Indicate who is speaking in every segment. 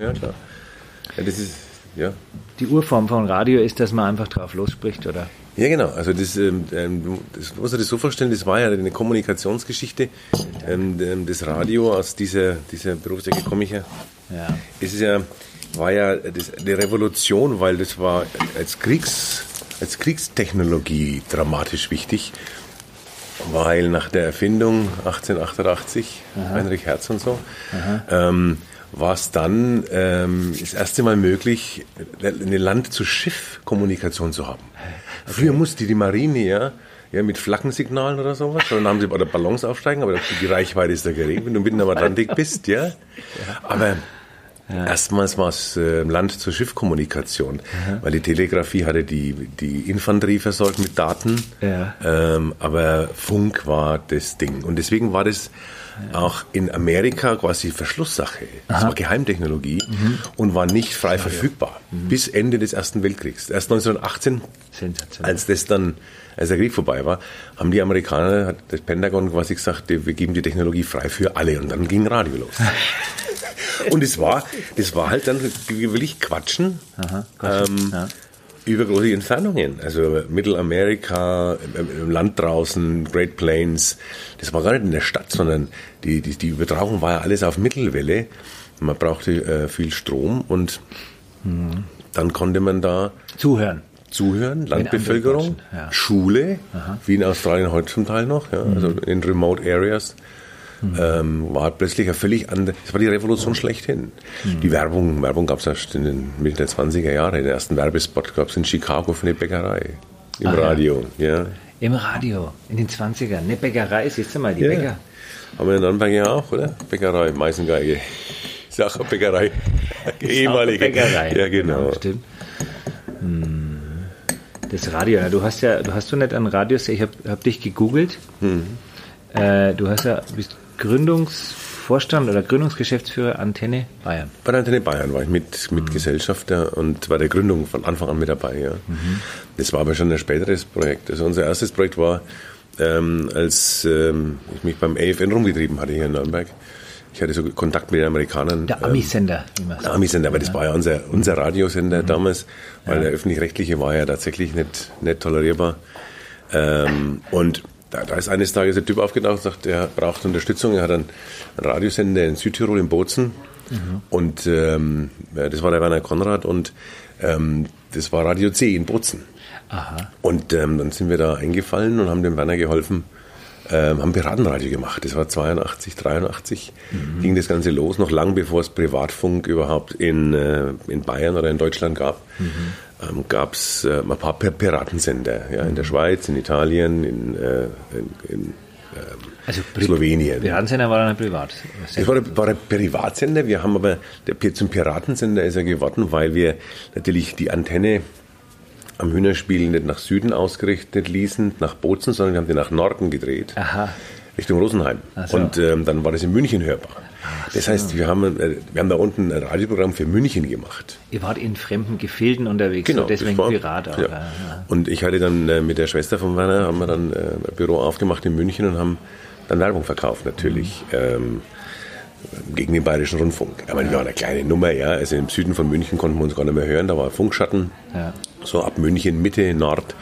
Speaker 1: Ja, klar. Ja, das ist, ja.
Speaker 2: Die Urform von Radio ist, dass man einfach drauf losspricht, oder?
Speaker 1: Ja, genau. Also das, ähm, ähm, das muss man das so vorstellen, das war ja eine Kommunikationsgeschichte. Ähm, ähm, das Radio aus dieser, dieser Berufsecke komme ich ja.
Speaker 2: Ja.
Speaker 1: Es ist ja, war ja das, eine Revolution, weil das war als Kriegs, als Kriegstechnologie dramatisch wichtig. Weil nach der Erfindung 1888, Heinrich Herz und so, ähm, war es dann ähm, das erste Mal möglich, eine Land-zu-Schiff-Kommunikation zu haben. Früher musste die Marine ja, ja mit Flaggensignalen oder sowas, dann haben sie bei der Ballons aufsteigen, aber die Reichweite ist da gering, wenn du mitten am Atlantik bist, ja. Aber erstmals war es äh, Land-zu-Schiff-Kommunikation, weil die Telegrafie hatte die, die Infanterie versorgt mit Daten,
Speaker 2: Ja.
Speaker 1: ähm, aber Funk war das Ding. Und deswegen war das auch in Amerika quasi Verschlusssache. Das war Geheimtechnologie und war nicht frei verfügbar bis Ende des Ersten Weltkriegs. Erst 1918
Speaker 2: Sensationell.
Speaker 1: als das dann, als der Krieg vorbei war, haben die Amerikaner, hat das Pentagon quasi gesagt, wir geben die Technologie frei für alle und dann ging Radio los. und es war, das war halt dann wirklich Quatschen, ähm, über große Entfernungen. Also Mittelamerika, im, Land draußen, Great Plains, das war gar nicht in der Stadt, sondern die, die, die Übertragung war ja alles auf Mittelwelle. Man brauchte äh, viel Strom und dann konnte man da
Speaker 2: Zuhören.
Speaker 1: Zuhören, Landbevölkerung,
Speaker 2: ja.
Speaker 1: Schule, wie in Australien heute zum Teil noch, ja, also in remote areas, ähm, war plötzlich ein völlig andere, das war die Revolution schlechthin. Die Werbung, Werbung gab es erst in den Mitte der 20er Jahre, den ersten Werbespot gab es in Chicago für eine Bäckerei, im
Speaker 2: ja.
Speaker 1: Radio, ja.
Speaker 2: Im Radio, in den 20ern. Eine Bäckerei, siehst du mal, die
Speaker 1: Ja.
Speaker 2: Bäcker.
Speaker 1: Haben wir in Nürnberg ja auch, oder? Bäckerei, Meißengeige. Eine Bäckerei. Ehemalige.
Speaker 2: Bäckerei.
Speaker 1: Ja, genau.
Speaker 2: Stimmt. Hm. Das Radio, ja, du hast ja, du hast du nicht an Radios, ich habe hab dich gegoogelt.
Speaker 1: Hm.
Speaker 2: Äh, du hast ja, bist Gründungsvorstand oder Gründungsgeschäftsführer Antenne Bayern.
Speaker 1: Bei der Antenne Bayern war ich mit,
Speaker 2: Mhm.
Speaker 1: mit Gesellschafter und bei der Gründung von Anfang an mit dabei. Ja.
Speaker 2: Mhm.
Speaker 1: Das war aber schon ein späteres Projekt. Also unser erstes Projekt war, ähm, als ähm, ich mich beim AFN rumgetrieben hatte hier in Nürnberg. Ich hatte so Kontakt mit den Amerikanern.
Speaker 2: Der
Speaker 1: ähm,
Speaker 2: Ami-Sender, man
Speaker 1: der. Ami-Sender, aber das war ja unser, unser
Speaker 2: Mhm.
Speaker 1: Radiosender damals, weil der öffentlich-rechtliche war ja tatsächlich nicht, nicht tolerierbar. Ähm, und da, da ist eines Tages ein Typ aufgetaucht und sagt, er braucht Unterstützung. Er hat einen, einen Radiosender in Südtirol, in Bozen.
Speaker 2: Mhm.
Speaker 1: Und ähm, das war der Werner Konrad und ähm, das war Radio C in Bozen.
Speaker 2: Aha.
Speaker 1: Und ähm, dann sind wir da eingefallen und haben dem Werner geholfen, ähm, haben Piratenradio gemacht. Das war 82, 83, ging das Ganze los, noch lang bevor es Privatfunk überhaupt in, äh, in Bayern oder in Deutschland gab. Ähm, gab es äh, ein paar Pir- Piratensender ja, in der Schweiz, in Italien, in, äh, in, in
Speaker 2: Also Pri-
Speaker 1: Slowenien.
Speaker 2: Piratsender war dann ein Privat.
Speaker 1: Das war, war ein Privatsender. Wir haben aber der, zum Piratensender ist er geworden, weil wir natürlich die Antenne am Hühnerspiel nicht nach Süden ausgerichtet ließen, nach Bozen, sondern wir haben die nach Norden gedreht,
Speaker 2: Aha.
Speaker 1: Richtung Rosenheim.
Speaker 2: So.
Speaker 1: Und ähm, dann war das in München hörbar. Das heißt, wir haben, äh, wir haben da unten ein Radioprogramm für München gemacht.
Speaker 2: Ihr wart in fremden Gefilden unterwegs,
Speaker 1: Genau,
Speaker 2: so deswegen
Speaker 1: war-
Speaker 2: Pirat auch.
Speaker 1: ja.
Speaker 2: Ja. Ja.
Speaker 1: Und ich hatte dann äh, mit der Schwester von Werner, haben wir dann äh, ein Büro aufgemacht in München und haben dann Werbung verkauft natürlich.
Speaker 2: Mhm.
Speaker 1: Ähm, gegen den Bayerischen Rundfunk. Aber wir waren eine kleine Nummer, ja. Also im Süden von München konnten wir uns gar nicht mehr hören. Da war Funkschatten.
Speaker 2: Ja.
Speaker 1: So ab München, Mitte, Nord.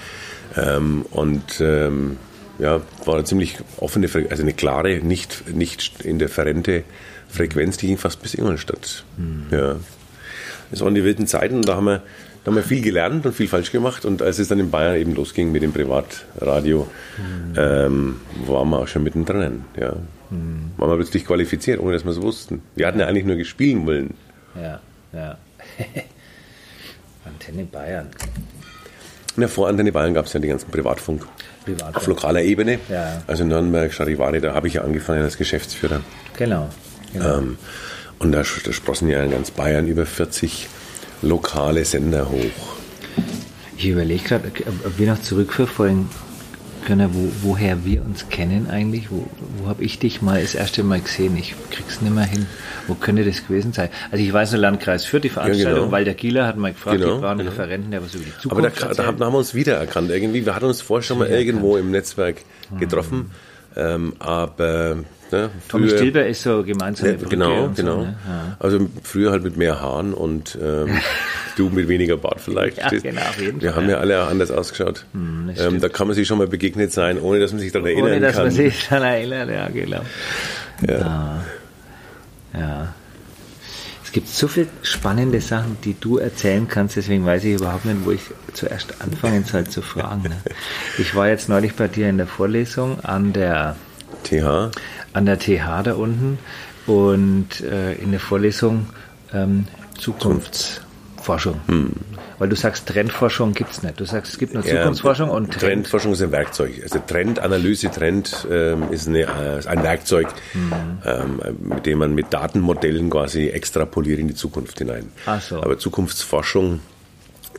Speaker 1: Ähm, und ähm, ja, war eine ziemlich offene, Fre also eine klare, nicht, nicht indifferente Frequenz, die ging fast bis Ingolstadt. Ja. Das waren die wilden Zeiten und da haben wir, da haben wir viel gelernt und viel falsch gemacht. Und als es dann in Bayern eben losging mit dem Privatradio, ähm, waren wir auch schon mittendrin. Ja. Waren wir plötzlich qualifiziert, ohne dass wir es wussten. Wir hatten ja eigentlich nur gespielen wollen.
Speaker 2: Ja, ja. Antenne Bayern.
Speaker 1: In der Vorantenne Bayern gab es ja die ganzen Privatfunk.
Speaker 2: Privatfunk.
Speaker 1: Auf lokaler Ebene.
Speaker 2: Ja.
Speaker 1: Also Nürnberg, Charivari, da habe ich ja angefangen als Geschäftsführer.
Speaker 2: Genau. genau.
Speaker 1: Ähm, und da, da sprossen ja in ganz Bayern über 40 lokale Sender hoch.
Speaker 2: Ich überlege gerade, ob wir noch zurückverfolgen können, wo, woher wir uns kennen eigentlich. Wo, wo habe ich dich mal das erste Mal gesehen? Ich krieg's nicht mehr hin. Wo könnte das gewesen sein? Also ich weiß nur Landkreis Fürth, die Veranstaltung,
Speaker 1: genau.
Speaker 2: weil der Gieler hat mal gefragt,
Speaker 1: Genau,
Speaker 2: die waren
Speaker 1: genau.
Speaker 2: Referenten, der was über die Zukunft
Speaker 1: Aber da, da haben wir uns wiedererkannt irgendwie. Wir hatten uns vorher schon mal irgendwo im Netzwerk getroffen. Ähm, aber ne,
Speaker 2: Tommy Stilber ist so gemeinsam
Speaker 1: Ja, genau, genau. Also früher halt mit mehr Haaren und ähm, du mit weniger Bart vielleicht.
Speaker 2: Ja, genau, auf jeden
Speaker 1: Wir
Speaker 2: Fall,
Speaker 1: haben ja alle anders ausgeschaut.
Speaker 2: das
Speaker 1: ähm, da kann man sich schon mal begegnet sein, ohne dass man sich daran erinnern
Speaker 2: Ohne dass
Speaker 1: kann.
Speaker 2: man sich daran erinnert, ja, genau.
Speaker 1: ja.
Speaker 2: Ja. Es gibt so viele spannende Sachen, die du erzählen kannst, deswegen weiß ich überhaupt nicht, wo ich zuerst anfangen soll zu fragen. Ne? Ich war jetzt neulich bei dir in der Vorlesung an der,
Speaker 1: TH.
Speaker 2: An der TH da unten und äh, in der Vorlesung ähm, Zukunftsforschung. Weil du sagst, Trendforschung gibt es nicht. Du sagst, es gibt nur Zukunftsforschung und Trend.
Speaker 1: Trendforschung ist ein Werkzeug. Also Trendanalyse, Trend ähm, ist, eine, äh, ist ein Werkzeug,
Speaker 2: Mhm.
Speaker 1: ähm, mit dem man mit Datenmodellen quasi extrapoliert in die Zukunft hinein.
Speaker 2: Ach so.
Speaker 1: Aber Zukunftsforschung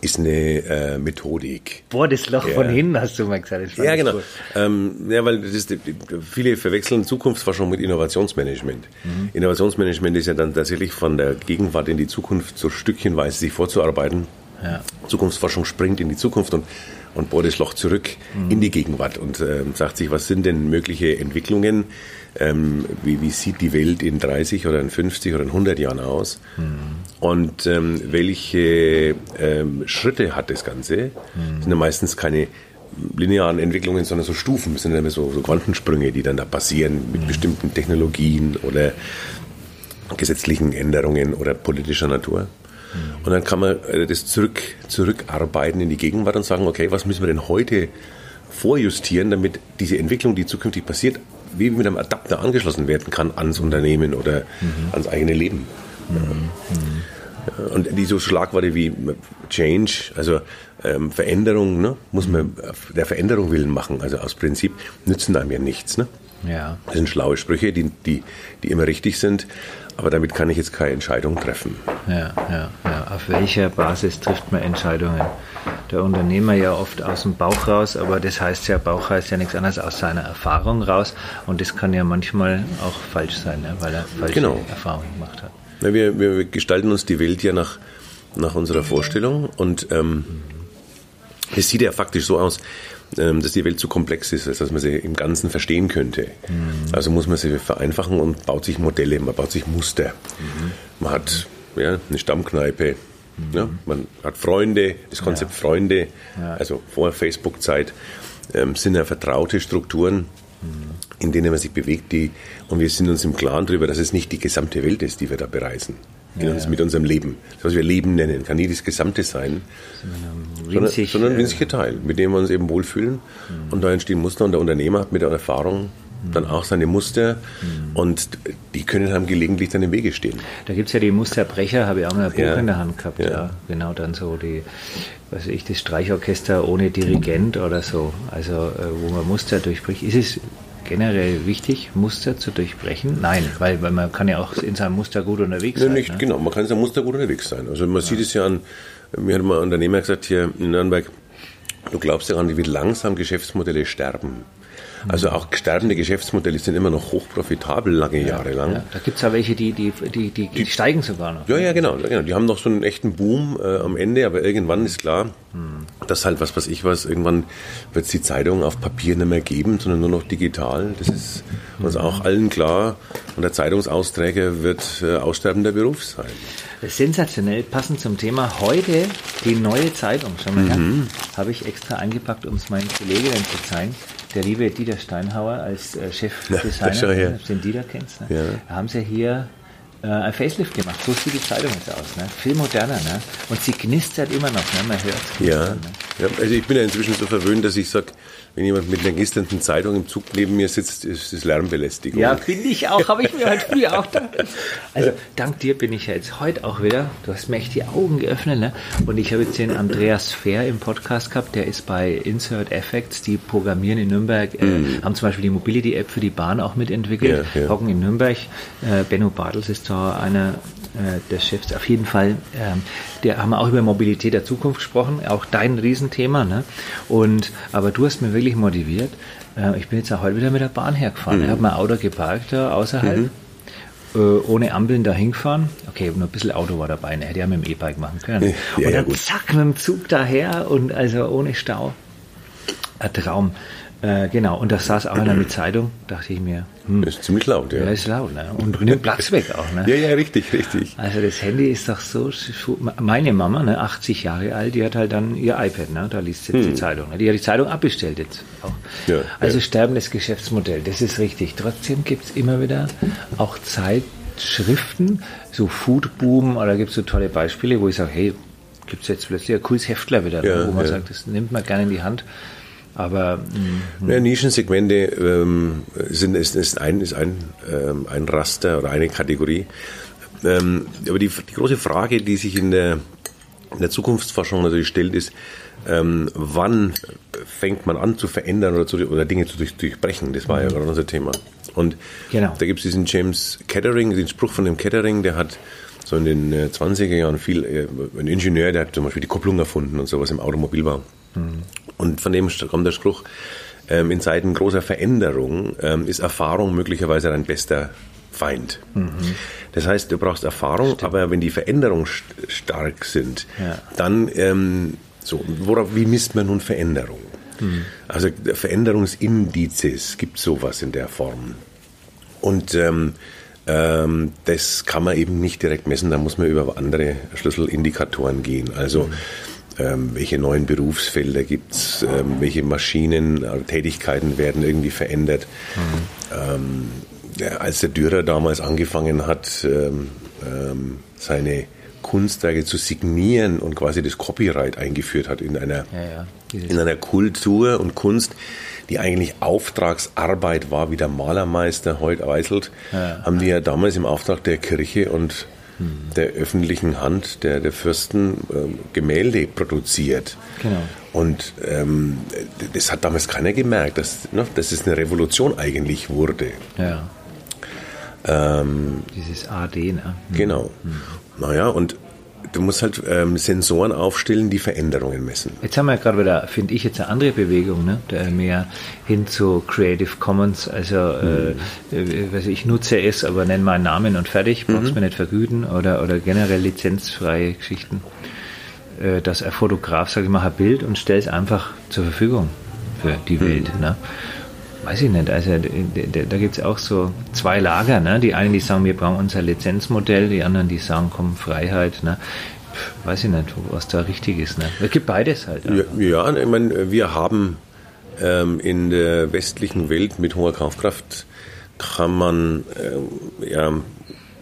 Speaker 1: ist eine äh, Methodik.
Speaker 2: Boah, das Loch
Speaker 1: Ja.
Speaker 2: von hinten hast du mal gesagt.
Speaker 1: Ja, genau.
Speaker 2: gut.
Speaker 1: Ähm, ja, weil das ist, viele verwechseln Zukunftsforschung mit Innovationsmanagement.
Speaker 2: Mhm.
Speaker 1: Innovationsmanagement ist ja dann tatsächlich von der Gegenwart in die Zukunft so stückchenweise sich vorzuarbeiten.
Speaker 2: Ja.
Speaker 1: Zukunftsforschung springt in die Zukunft und, und bohrt das Loch zurück in die Gegenwart und ähm, sagt sich, was sind denn mögliche Entwicklungen? Ähm, wie, wie sieht die Welt in 30 oder in 50 oder in 100 Jahren aus? Und ähm, welche ähm, Schritte hat das Ganze? Das sind ja meistens keine linearen Entwicklungen, sondern so Stufen, das sind ja so, so Quantensprünge, die dann da passieren mit bestimmten Technologien oder gesetzlichen Änderungen oder politischer Natur. Und dann kann man äh, das zurück, zurückarbeiten in die Gegenwart und sagen, okay, was müssen wir denn heute vorjustieren, damit diese Entwicklung, die zukünftig passiert, wie mit einem Adapter angeschlossen werden kann ans Unternehmen oder ans eigene Leben. Ja. Und die so Schlagworte wie Change, also ähm, Veränderung, ne, muss man der Veränderung willen machen. Also aus Prinzip nützen einem ja nichts. Ne?
Speaker 2: Ja.
Speaker 1: Das sind schlaue Sprüche, die, die, die immer richtig sind, aber damit kann ich jetzt keine Entscheidung treffen.
Speaker 2: Ja, ja, ja. Auf welcher Basis trifft man Entscheidungen? Der Unternehmer ja oft aus dem Bauch raus, aber das heißt ja, Bauch heißt ja nichts anderes aus seiner Erfahrung raus und das kann ja manchmal auch falsch sein, ne? weil er falsche
Speaker 1: Genau.
Speaker 2: Erfahrungen gemacht hat.
Speaker 1: Ja, wir, wir gestalten uns die Welt ja nach, nach unserer Vorstellung und ähm, es sieht ja faktisch so aus, dass die Welt zu komplex ist, als dass man sie im Ganzen verstehen könnte. Also muss man sie vereinfachen und baut sich Modelle, man baut sich Muster. Man hat ja, eine Stammkneipe, ja, man hat Freunde, das Konzept Freunde, also vor Facebook-Zeit, ähm, sind ja vertraute Strukturen, in denen man sich bewegt, die, und wir sind uns im Klaren darüber, dass es nicht die gesamte Welt ist, die wir da bereisen. In uns, Mit unserem Leben. Das, was wir Leben nennen, kann nie das Gesamte sein, sondern,
Speaker 2: Winzig,
Speaker 1: sondern ein
Speaker 2: äh,
Speaker 1: winziger Teil, mit dem wir uns eben wohlfühlen. Und da entstehen Muster und der Unternehmer hat mit der Erfahrung dann auch seine Muster und die können einem gelegentlich dann im Wege stehen.
Speaker 2: Da gibt es ja die Musterbrecher, habe ich auch mal ein Buch
Speaker 1: Ja.
Speaker 2: in der Hand gehabt. Ja.
Speaker 1: Ja.
Speaker 2: Genau, dann so die, was weiß ich, das Streichorchester ohne Dirigent oder so. Also, äh, wo man Muster durchbricht. Ist es generell wichtig, Muster zu durchbrechen? Nein, weil, weil man kann ja auch in seinem Muster gut unterwegs
Speaker 1: Ja,
Speaker 2: sein.
Speaker 1: nicht,
Speaker 2: ne?
Speaker 1: Genau, man kann es ja Muster gut unterwegs sein. Also man sieht es ja an, mir hat mal ein Unternehmer gesagt hier in Nürnberg, du glaubst ja an, wie langsam Geschäftsmodelle sterben. Also auch sterbende Geschäftsmodelle sind immer noch hochprofitabel lange Jahre lang.
Speaker 2: Ja, da gibt es ja welche, die, die, die, die, steigen sogar noch.
Speaker 1: Ja, ja, genau, genau. Die haben noch so einen echten Boom äh, am Ende, aber irgendwann ist klar, dass halt was weiß ich was, irgendwann wird es die Zeitung auf Papier nicht mehr geben, sondern nur noch digital. Das ist uns auch allen klar. Und der Zeitungsausträger wird äh, aussterbender Beruf sein.
Speaker 2: Sensationell, passend zum Thema. Heute die neue Zeitung, schau mal her, habe ich extra eingepackt, um es meinen Kolleginnen zu zeigen. Der liebe Dieter Steinhauer als äh,
Speaker 1: Ja,
Speaker 2: Chefdesigner, ob du den Dieter kennst, ne?
Speaker 1: Ja.
Speaker 2: da haben sie hier äh, ein Facelift gemacht. So sieht die Zeitung jetzt aus. Ne? Viel moderner. Ne? Und sie knistert immer noch, ne? man hört
Speaker 1: Ja.
Speaker 2: Ne?
Speaker 1: ja, also ich bin ja inzwischen so verwöhnt, dass ich sage, wenn jemand mit einer gisternden Zeitung im Zug neben mir sitzt, ist das Lärmbelästigung.
Speaker 2: Ja, finde ich auch, habe ich mir heute früh auch gedacht. Also dank dir bin ich ja jetzt heute auch wieder, du hast mir echt die Augen geöffnet, ne? Und ich habe jetzt den Andreas Fair im Podcast gehabt, der ist bei Insert Effects, die programmieren in Nürnberg, äh, haben zum Beispiel die Mobility-App für die Bahn auch mitentwickelt,
Speaker 1: Ja, ja.
Speaker 2: hocken in Nürnberg. Äh, Benno Bartels ist da einer äh, der Chefs. Auf jeden Fall, ähm, der haben auch über Mobilität der Zukunft gesprochen, auch dein Riesenthema, ne? Und aber du hast mir wirklich motiviert. Äh, ich bin jetzt auch heute wieder mit der Bahn hergefahren. Ich habe mein Auto geparkt da außerhalb. Äh, ohne Ampeln da hingefahren. Okay, nur ein bisschen Auto war dabei. Ne? Hätte ja mit dem E-Bike machen können.
Speaker 1: Ja,
Speaker 2: und
Speaker 1: ja,
Speaker 2: dann
Speaker 1: gut.
Speaker 2: zack, mit dem Zug daher und also ohne Stau. Ein Traum. Äh, genau, und das saß auch einer mit Zeitung, dachte ich mir.
Speaker 1: Hm, ist ziemlich laut, ja.
Speaker 2: Ja, ist laut, ne? Und nimmt Platz weg auch, ne?
Speaker 1: ja, ja, richtig, richtig.
Speaker 2: Also das Handy ist doch so. Meine Mama, ne, 80 Jahre alt, die hat halt dann ihr iPad, ne? Da liest sie hm. die Zeitung. Ne? Die hat die Zeitung abbestellt jetzt auch. Ja, also ja. sterbendes Geschäftsmodell, das ist richtig. Trotzdem gibt es immer wieder auch Zeitschriften, so Foodboom, oder gibt es so tolle Beispiele, wo ich sage, hey, gibt es jetzt plötzlich ein cooles Heftler wieder, ja, wo man sagt, das nimmt man gerne in die Hand. Aber
Speaker 1: mm, ja, Nischensegmente ähm, sind ist, ist ein ist ein, ähm, ein Raster oder eine Kategorie. Ähm, aber die, die große Frage, die sich in der, in der Zukunftsforschung natürlich stellt, ist, ähm, wann fängt man an zu verändern oder, zu, oder Dinge zu durch, durchbrechen? Das war ja mhm. gerade unser Thema. Und genau. da gibt es diesen James Kettering, den Spruch von dem Kettering, der hat so in den 20er äh, Jahren viel, äh, ein Ingenieur, der hat zum Beispiel die Kupplung erfunden und sowas im Automobilbau. Mhm. Und von dem kommt der Spruch, ähm, in Zeiten großer Veränderung ähm, ist Erfahrung möglicherweise dein bester Feind. Mhm. Das heißt, du brauchst Erfahrung, Stimmt. aber wenn die Veränderungen st stark sind, ja. dann, ähm, so, worauf, wie misst man nun Veränderung? Mhm. Also Veränderungsindizes, gibt sowas in der Form. Und ähm, ähm, das kann man eben nicht direkt messen, da muss man über andere Schlüsselindikatoren gehen. Also mhm ähm, welche neuen Berufsfelder gibt es, ähm, welche Maschinen, äh, Tätigkeiten werden irgendwie verändert. Mhm. Ähm, ja, als der Dürer damals angefangen hat, ähm, ähm, seine Kunstwerke zu signieren und quasi das Copyright eingeführt hat in einer, ja, ja. in einer Kultur und Kunst, die eigentlich Auftragsarbeit war, wie der Malermeister heute weißelt, haben die ja damals im Auftrag der Kirche und der öffentlichen Hand der, der Fürsten äh, Gemälde produziert. Genau. Und ähm, das hat damals keiner gemerkt, dass, ne, dass es eine Revolution eigentlich wurde.
Speaker 2: Ja. Ähm, Dieses AD, ne?
Speaker 1: Mhm. Genau. Mhm. Naja, und du musst halt ähm, Sensoren aufstellen, die Veränderungen messen.
Speaker 2: Jetzt haben wir gerade wieder, finde ich, jetzt eine andere Bewegung, ne? mehr hin zu Creative Commons. Also mhm. äh, also ich nutze es, aber nenne meinen Namen und fertig, brauchst mhm. mir nicht vergüten oder, oder generell lizenzfreie Geschichten. Äh, dass ein Fotograf sagt, ich mache ein Bild und stelle es einfach zur Verfügung für die mhm. Welt. Ne? Weiß ich nicht, also da gibt es auch so zwei Lager, ne? Die einen, die sagen, wir brauchen unser Lizenzmodell, die anderen, die sagen, komm, Freiheit, ne? Weiß ich nicht, was da richtig ist. Ne? Es gibt beides halt.
Speaker 1: Ja, ja, ich meine, wir haben ähm, in der westlichen Welt mit hoher Kaufkraft kann man äh, ja,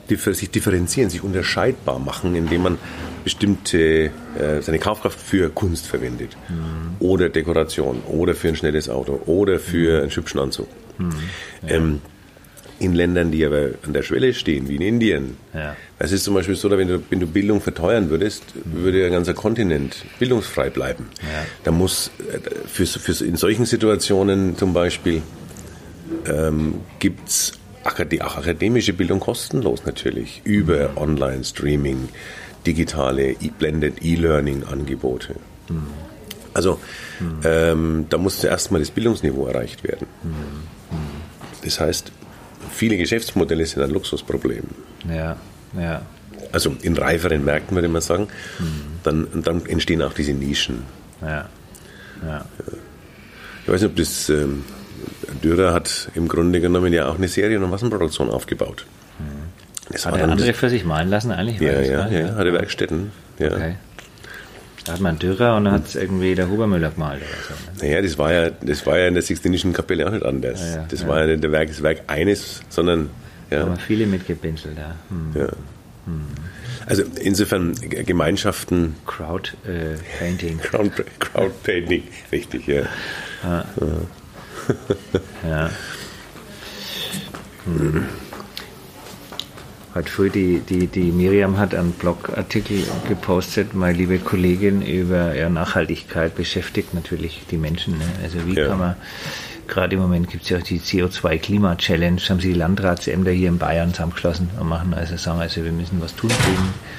Speaker 1: sich differenzieren, sich unterscheidbar machen, indem man bestimmte äh, seine Kaufkraft für Kunst verwendet mhm. oder Dekoration oder für ein schnelles Auto oder für mhm. einen hübschen Anzug. Mhm. Ja. Ähm, in Ländern, die aber an der Schwelle stehen, wie in Indien, ja. es ist zum Beispiel so, wenn du, wenn du Bildung verteuern würdest, mhm. würde ein ganzer Kontinent bildungsfrei bleiben. Ja. Da muss äh, für, für in solchen Situationen zum Beispiel ähm, gibt es die akademische Bildung kostenlos natürlich über mhm. Online-Streaming, digitale Blended E-Learning-Angebote. Mhm. Also mhm. ähm, da muss zuerst mal das Bildungsniveau erreicht werden. Das heißt, viele Geschäftsmodelle sind ein Luxusproblem.
Speaker 2: Ja, ja.
Speaker 1: Also in reiferen Märkten würde man sagen, mhm. dann, dann entstehen auch diese Nischen.
Speaker 2: Ja. ja.
Speaker 1: Ich weiß nicht, ob das ähm, Dürer hat im Grunde genommen ja auch eine Serien- und Massenproduktion aufgebaut.
Speaker 2: Das hat er andere für sich malen lassen eigentlich?
Speaker 1: Ja, ja, ja, hatte Werkstätten. Ja. Okay.
Speaker 2: Da hat man Dürer und dann hat es irgendwie der Hubermüller gemalt oder
Speaker 1: so. Ne? Naja, das war ja, das war ja in der Sixtinischen Kapelle auch nicht anders. Ja, ja, das ja. war ja nicht der Werk, das Werk eines, sondern
Speaker 2: ja. Da haben viele mitgepinselt, ja.
Speaker 1: Hm. ja. Hm. Also insofern Gemeinschaften.
Speaker 2: Crowd äh, Painting.
Speaker 1: Crowd, Crowd Painting, richtig, ja.
Speaker 2: ja. Ja. Hm heute früh die, die, die Miriam hat einen Blogartikel gepostet, meine liebe Kollegin, über ja, Nachhaltigkeit beschäftigt natürlich die Menschen. Ne? Also wie ja. kann man gerade im Moment gibt es ja auch die CO2-Klima-Challenge, haben sie die Landratsämter hier in Bayern zusammengeschlossen und machen also sagen, also wir müssen was tun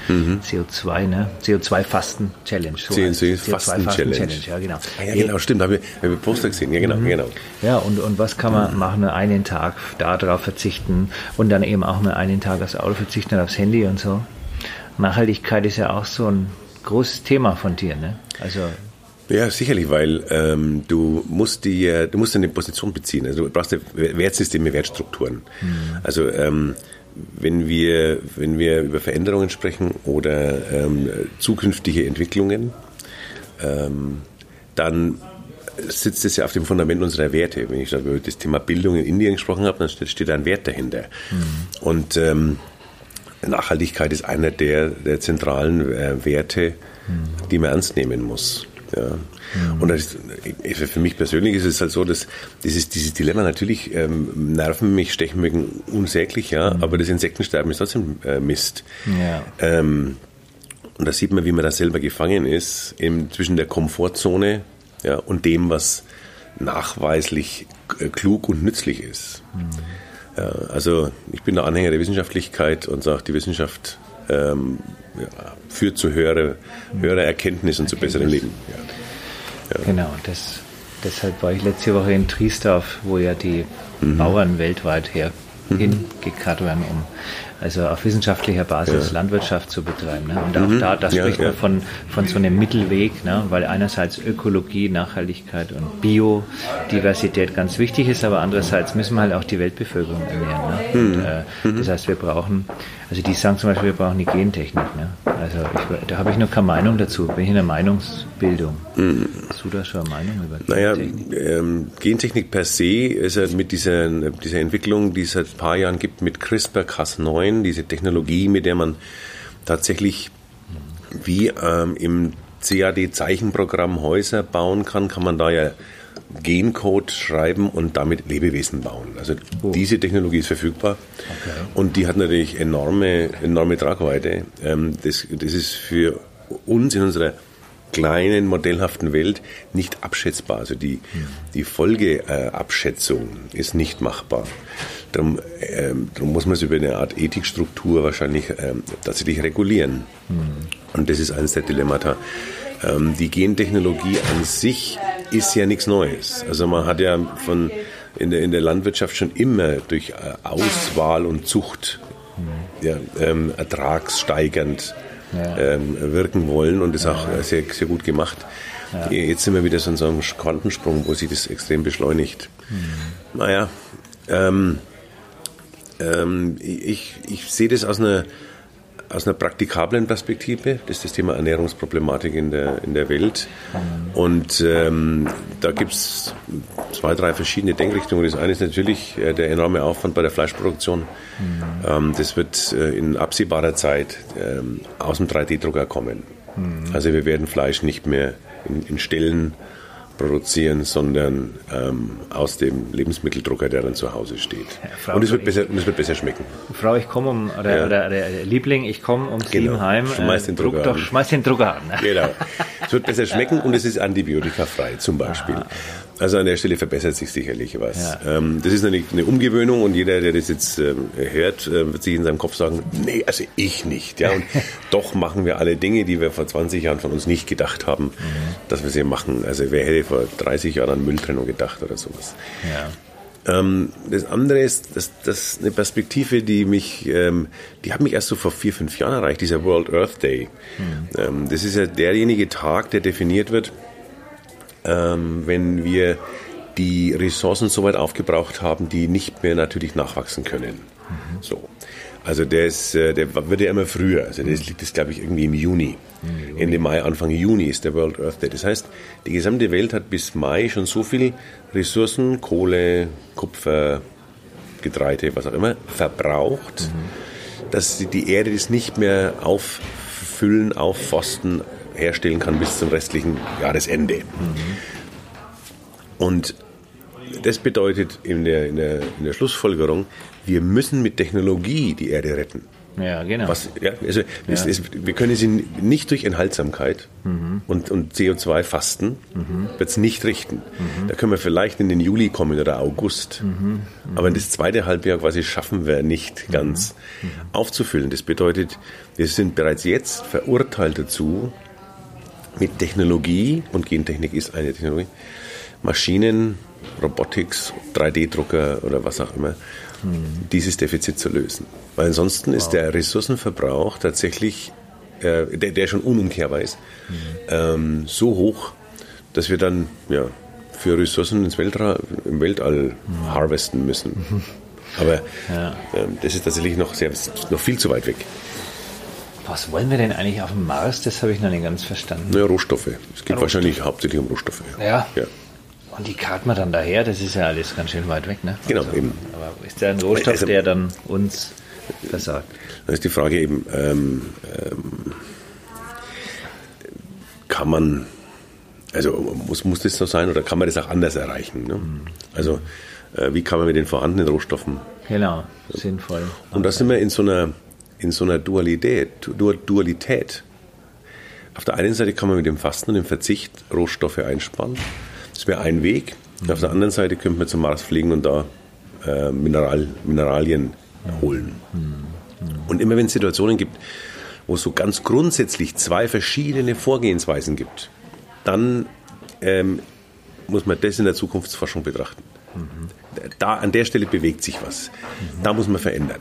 Speaker 2: gegen mhm. CO2, ne? CO2-Fasten-Challenge.
Speaker 1: So CO2-Fasten-Challenge.
Speaker 2: ja genau.
Speaker 1: Ah, ja, genau, stimmt, habe ich, hab ich Poster gesehen, ja genau, mhm. genau.
Speaker 2: Ja, und, und was kann man mhm. machen, einen Tag darauf verzichten und dann eben auch mal einen Tag aufs Auto verzichten, aufs Handy und so. Nachhaltigkeit ist ja auch so ein großes Thema von dir, ne? Also
Speaker 1: Ja, sicherlich, weil ähm, du musst die, du musst eine Position beziehen. Also du brauchst Wertsysteme, Wertstrukturen. Mhm. Also ähm, wenn wir, wenn wir über Veränderungen sprechen oder ähm, zukünftige Entwicklungen, ähm, dann sitzt es ja auf dem Fundament unserer Werte. Wenn ich über das Thema Bildung in Indien gesprochen habe, dann steht, steht ein Wert dahinter. Mhm. Und ähm, Nachhaltigkeit ist einer der, der zentralen äh, Werte, mhm. die man ernst nehmen muss. Ja. Mhm. Und das, für mich persönlich ist es halt so, dass dieses, dieses Dilemma natürlich ähm, nerven mich, stechen mich unsäglich, ja, mhm. aber das Insektensterben ist trotzdem äh, Mist. Ja. Ähm, und da sieht man, wie man da selber gefangen ist, eben zwischen der Komfortzone ja, und dem, was nachweislich äh, klug und nützlich ist. Mhm. Ja, also ich bin der Anhänger der Wissenschaftlichkeit und sage, die Wissenschaft ähm, ja, führt zu höherer, höherer Erkenntnis und zu besserem Leben.
Speaker 2: Ja. Genau, das, deshalb war ich letzte Woche in Triesdorf, wo ja die mhm. Bauern weltweit her mhm. hingekarrt werden, um also auf wissenschaftlicher Basis ja. Landwirtschaft zu betreiben. Ne? Und auch mhm. da, da spricht ja, man von, von so einem Mittelweg, ne? weil einerseits Ökologie, Nachhaltigkeit und Biodiversität ganz wichtig ist, aber andererseits müssen wir halt auch die Weltbevölkerung ernähren. Ne? Und, mhm. äh, mhm. das heißt, wir brauchen, also die sagen zum Beispiel, wir brauchen die Gentechnik. Ne? Also ich, da habe ich noch keine Meinung dazu, bin ich in der Meinungsbildung. Mhm. Hast du da schon eine Meinung über
Speaker 1: Gentechnik? Naja, ähm, Gentechnik per se ist ja mit dieser, dieser Entwicklung, die es seit ein paar Jahren gibt, mit CRISPR-Cas9, Bitcoin, diese Technologie, mit der man tatsächlich wie ähm, im CAD-Zeichenprogramm Häuser bauen kann, kann man da ja Gencode schreiben und damit Lebewesen bauen. Also oh. diese Technologie ist verfügbar okay. und die hat natürlich enorme, enorme Tragweite. Ähm, das, das ist für uns in unserer kleinen, modellhaften Welt nicht abschätzbar. Also die, hm. die Folgeabschätzung ist nicht machbar. Darum, ähm, darum muss man es über eine Art Ethikstruktur wahrscheinlich ähm, tatsächlich regulieren. Mhm. Und das ist eines der Dilemmata. Ähm, die Gentechnologie an sich ist ja nichts Neues. Also man hat ja von in der, in der Landwirtschaft schon immer durch äh, Auswahl und Zucht mhm. ja, ähm, ertragssteigernd ja. ähm, wirken wollen und das ja. auch sehr, sehr gut gemacht. Ja. Jetzt sind wir wieder so in so einem Quantensprung, wo sich das extrem beschleunigt. Mhm. Naja, ähm, ähm, ich, ich sehe das aus einer, aus einer praktikablen Perspektive. Das ist das Thema Ernährungsproblematik in der, in der Welt. Und ähm, da gibt es zwei, drei verschiedene Denkrichtungen. Das eine ist natürlich äh, der enorme Aufwand bei der Fleischproduktion. Ähm, das wird äh, in absehbarer Zeit ähm, aus dem 3D-Drucker kommen. Also wir werden Fleisch nicht mehr in, in Stellen produzieren, sondern ähm, aus dem Lebensmitteldrucker, der dann zu Hause steht. Ja, Frau, und es wird, besser, es wird besser schmecken.
Speaker 2: Frau, ich komme um, oder, ja. oder, oder, Liebling, ich komme um genau. sieben heim.
Speaker 1: Schmeiß den äh, Drucker
Speaker 2: doch, an. Schmeiß den Drucker an.
Speaker 1: Genau. Es wird besser schmecken und es ist antibiotikafrei zum Beispiel. Aha. Also an der Stelle verbessert sich sicherlich was. Ja. Ähm, das ist eine, eine, Umgewöhnung und jeder, der das jetzt ähm, hört, äh, wird sich in seinem Kopf sagen, nee, also ich nicht. Ja, und doch machen wir alle Dinge, die wir vor 20 Jahren von uns nicht gedacht haben, mhm. dass wir sie machen. Also wer hätte vor 30 Jahren an Mülltrennung gedacht oder sowas. Ja. Ähm, das andere ist, dass das eine Perspektive, die mich, ähm, die hat mich erst so vor vier, fünf Jahren erreicht, dieser World Earth Day. Mhm. Das ist ja derjenige Tag, der definiert wird, wenn wir die Ressourcen so weit aufgebraucht haben, die nicht mehr natürlich nachwachsen können. Mhm. So. Also der ist, äh, der wird ja immer früher. Also das liegt es, glaube ich, irgendwie im Juni. Juni. Ende Mai, Anfang Juni ist der World Earth Day. Das heißt, die gesamte Welt hat bis Mai schon so viel Ressourcen, Kohle, Kupfer, Getreide, was auch immer, verbraucht, mhm. dass die Erde das nicht mehr auffüllen, aufforsten, herstellen kann bis zum restlichen Jahresende. Mhm. Und das bedeutet in der, in, der, in der Schlussfolgerung, wir müssen mit Technologie die Erde retten.
Speaker 2: Ja, genau.
Speaker 1: Was, ja, also ja. Es, es, wir können sie nicht durch Enthaltsamkeit mhm. und, und CO2-Fasten mhm. wird es nicht richten. Mhm. Da können wir vielleicht in den Juli kommen oder August. Mhm. Mhm. Aber das zweite Halbjahr quasi schaffen wir nicht ganz mhm. aufzufüllen. Das bedeutet, wir sind bereits jetzt verurteilt dazu, mit Technologie, und Gentechnik ist eine Technologie, Maschinen, Robotics, 3D-Drucker oder was auch immer, dieses Defizit zu lösen. Weil ansonsten wow. ist der Ressourcenverbrauch tatsächlich, äh, der, der, schon unumkehrbar ist, hm. ähm, so hoch, dass wir dann ja, für Ressourcen ins Weltra im Weltall mhm. harvesten müssen. Mhm. Aber ja. ähm, das ist tatsächlich noch, sehr, noch viel zu weit weg.
Speaker 2: Was wollen wir denn eigentlich auf dem Mars? Das habe ich noch nicht ganz verstanden.
Speaker 1: Naja, Rohstoffe. Es geht Rohstoffe. wahrscheinlich hauptsächlich um Rohstoffe.
Speaker 2: Ja. ja. Und die karten wir dann daher, das ist ja alles ganz schön weit weg, ne?
Speaker 1: Genau, also, eben.
Speaker 2: Aber ist der ein Rohstoff, also, der dann uns versagt?
Speaker 1: Dann ist die Frage eben, ähm, ähm, kann man, also muss, muss das so sein oder kann man das auch anders erreichen? Ne? Mhm. Also äh, wie kann man mit den vorhandenen Rohstoffen.
Speaker 2: Genau, sinnvoll.
Speaker 1: Und da sind wir in so einer in so einer Dualität, Dualität. Auf der einen Seite kann man mit dem Fasten und dem Verzicht Rohstoffe einsparen. Das wäre ein Weg. Mhm. Auf der anderen Seite könnte man zum Mars fliegen und da äh, Mineral, Mineralien holen. Mhm. Und immer wenn es Situationen gibt, wo es so ganz grundsätzlich zwei verschiedene Vorgehensweisen gibt, dann ähm, muss man das in der Zukunftsforschung betrachten. Mhm. Da, an der Stelle bewegt sich was. Mhm. Da muss man verändern.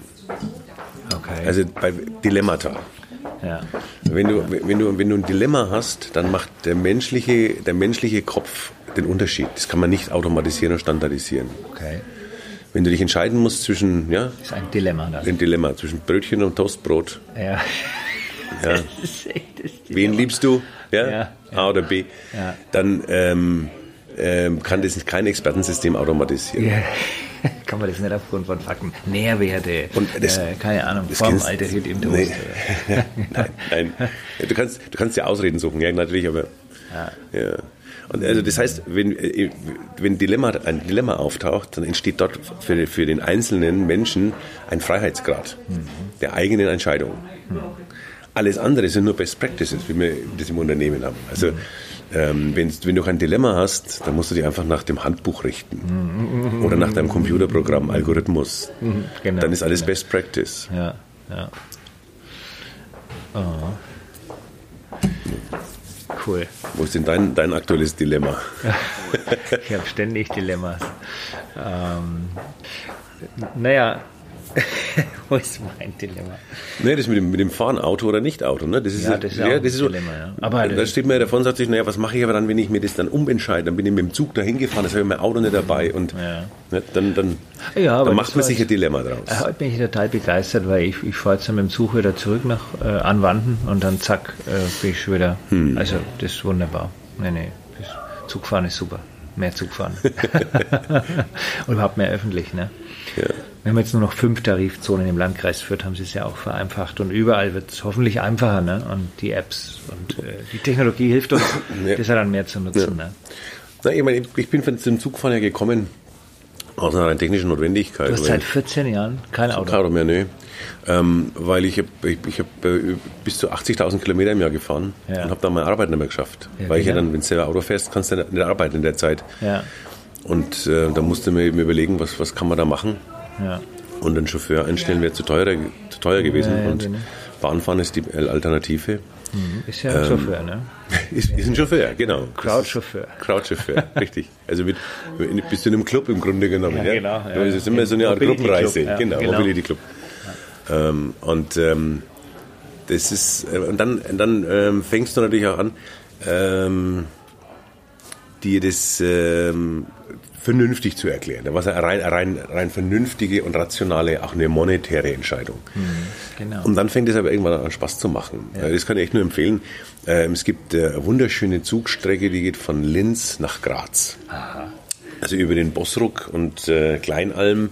Speaker 1: Okay. Also bei Dilemmata. Ja. Wenn, du, wenn, du, wenn du ein Dilemma hast, dann macht der menschliche, der menschliche Kopf den Unterschied. Das kann man nicht automatisieren und standardisieren. Okay. Wenn du dich entscheiden musst zwischen, ja,
Speaker 2: das ist ein Dilemma.
Speaker 1: Das. Ein Dilemma zwischen Brötchen und Toastbrot. Ja. ja. Wen liebst du? Ja? ja. A oder B? Ja. Dann ähm, ähm, kann das kein Expertensystem automatisieren. Ja.
Speaker 2: kann man das nicht aufgrund von Fakten. Nährwerte,
Speaker 1: und das,
Speaker 2: äh, keine Ahnung, Formalter Hit im Toast. Nee.
Speaker 1: nein, nein. Du kannst, du kannst ja Ausreden suchen, ja, natürlich, aber. Ja. Und also das heißt, wenn, äh, wenn Dilemma, ein Dilemma auftaucht, dann entsteht dort für, für den einzelnen Menschen ein Freiheitsgrad mhm. der eigenen Entscheidung. Mhm. Alles andere sind nur Best Practices, wie wir das im Unternehmen haben. Also mhm. ähm, wenn, wenn du ein Dilemma hast, dann musst du dich einfach nach dem Handbuch richten oder nach deinem Computerprogramm, Algorithmus. Genau. Dann ist alles Best Practice.
Speaker 2: Ja, ja. Oh. Cool.
Speaker 1: Wo ist denn dein, dein aktuelles Dilemma?
Speaker 2: ich habe ständig Dilemmas. Ähm, naja, Wo ist mein Dilemma?
Speaker 1: Nee, das mit dem, mit dem Fahren, Auto oder nicht Auto. Ne? Das ist,
Speaker 2: ja, das ist, ja, das ist so, Dilemma. Ja.
Speaker 1: Aber da steht man ja davon und sagt sich, naja, was mache ich aber dann, wenn ich mir das dann umentscheide? Dann bin ich mit dem Zug dahin gefahren, das habe ich mein Auto nicht dabei. Und ja. ne, dann, dann, ja, dann macht man sich ein Dilemma draus.
Speaker 2: Heute bin ich total begeistert, weil ich, ich fahre jetzt mit dem Zug wieder zurück nach äh, Anwanden und dann zack, äh, bin ich wieder. Hm. Also das ist wunderbar. Nee, nee, Zugfahren ist super. Mehr Zugfahren. und überhaupt mehr öffentlich, ne? Ja. Wir haben jetzt nur noch fünf Tarifzonen im Landkreis Fürth, haben sie es ja auch vereinfacht. Und überall wird es hoffentlich einfacher. Ne? Und die Apps und äh, die Technologie hilft uns, ja. das dann mehr zu nutzen. Ja. Ne?
Speaker 1: Na, ich, meine, ich bin von dem Zugfahren ja gekommen aus einer rein technischen Notwendigkeit.
Speaker 2: Du hast seit 14 Jahren kein Auto? Kein
Speaker 1: Auto mehr, nee. Ähm, weil ich habe ich, ich hab, äh, bis zu 80.000 Kilometer im Jahr gefahren ja. und habe dann meine Arbeit nicht mehr geschafft. Ja, weil ich ja dann, wenn du selber Auto fährst, kannst du nicht arbeiten in der Zeit. Ja. Und äh, da musste mir eben überlegen, was, was kann man da machen. Ja. Und einen Chauffeur einstellen wäre zu teuer, zu teuer gewesen. Ja, ja, und genau. Bahnfahren ist die Alternative.
Speaker 2: Mhm. Ist ja ein ähm, Chauffeur, ne?
Speaker 1: Ist, ist ein Chauffeur, genau.
Speaker 2: Crowdchauffeur.
Speaker 1: Crowdchauffeur, richtig. Also mit, bist du in einem Club im Grunde genommen. Ja, genau. Ja. Das ist immer so eine Art Gruppenreise. Club, genau, genau, Mobility Club. Ähm, und ähm, das ist, äh, und dann, dann ähm, fängst du natürlich auch an, ähm, dir das ähm, vernünftig zu erklären. Da war es eine rein, rein, rein vernünftige und rationale, auch eine monetäre Entscheidung. Mhm, genau. Und dann fängt es aber irgendwann an Spaß zu machen. Ja. Das kann ich echt nur empfehlen. Ähm, es gibt eine wunderschöne Zugstrecke, die geht von Linz nach Graz. Aha. Also über den Bossruck und äh, Kleinalm.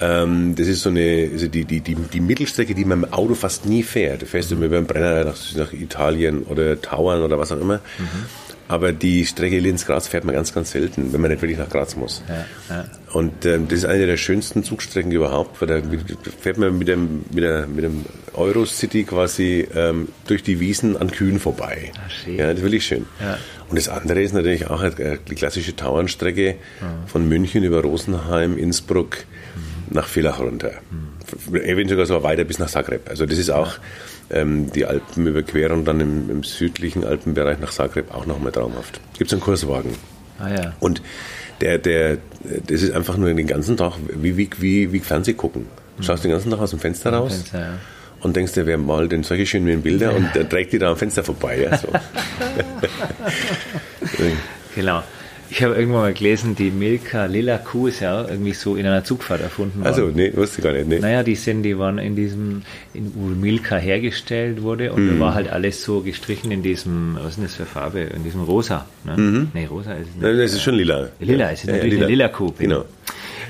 Speaker 1: Ähm, das ist so eine, also die, die, die, die Mittelstrecke, die man im Auto fast nie fährt. Du fährst mhm. immer über den Brenner nach, nach Italien oder Tauern oder was auch immer. Mhm. Aber die Strecke Linz-Graz fährt man ganz, ganz selten, wenn man nicht wirklich nach Graz muss. Ja, ja. Und ähm, das ist eine der schönsten Zugstrecken überhaupt, weil da fährt man mit dem, mit der, mit dem Eurocity quasi ähm, durch die Wiesen an Kühen vorbei. Ach, ja, das ist wirklich schön. Ja. Und das andere ist natürlich auch die klassische Tauernstrecke mhm. von München über Rosenheim, Innsbruck mhm. nach Villach runter. Mhm. Eventuell sogar so weiter bis nach Zagreb. Also das ist auch ähm, die Alpenüberquerung dann im, im, südlichen Alpenbereich nach Zagreb auch nochmal traumhaft. Gibt es einen Kurswagen. Ah ja. Und der, der, das ist einfach nur den ganzen Tag wie, wie, wie, wie Fernseh gucken. Du schaust den ganzen Tag aus dem Fenster raus. Fenster, ja. Und denkst dir, wer malt denn solche schönen Bilder und der trägt die da am Fenster vorbei. Ja, so.
Speaker 2: Genau. Ich habe irgendwann mal gelesen, die Milka Lila Kuh ist ja irgendwie so in einer Zugfahrt erfunden worden.
Speaker 1: Also, nee, wusste ich gar nicht. Nee.
Speaker 2: Naja, die sind, die waren in diesem, in, wo Milka hergestellt wurde und
Speaker 1: Mhm.
Speaker 2: da war halt alles so gestrichen in diesem, was ist denn das für Farbe? In diesem Rosa. Ne? Nee, rosa ist es nicht.
Speaker 1: Nein, das ist schon lila.
Speaker 2: Lila ist
Speaker 1: Ja,
Speaker 2: natürlich eine lila Kuh.
Speaker 1: Genau.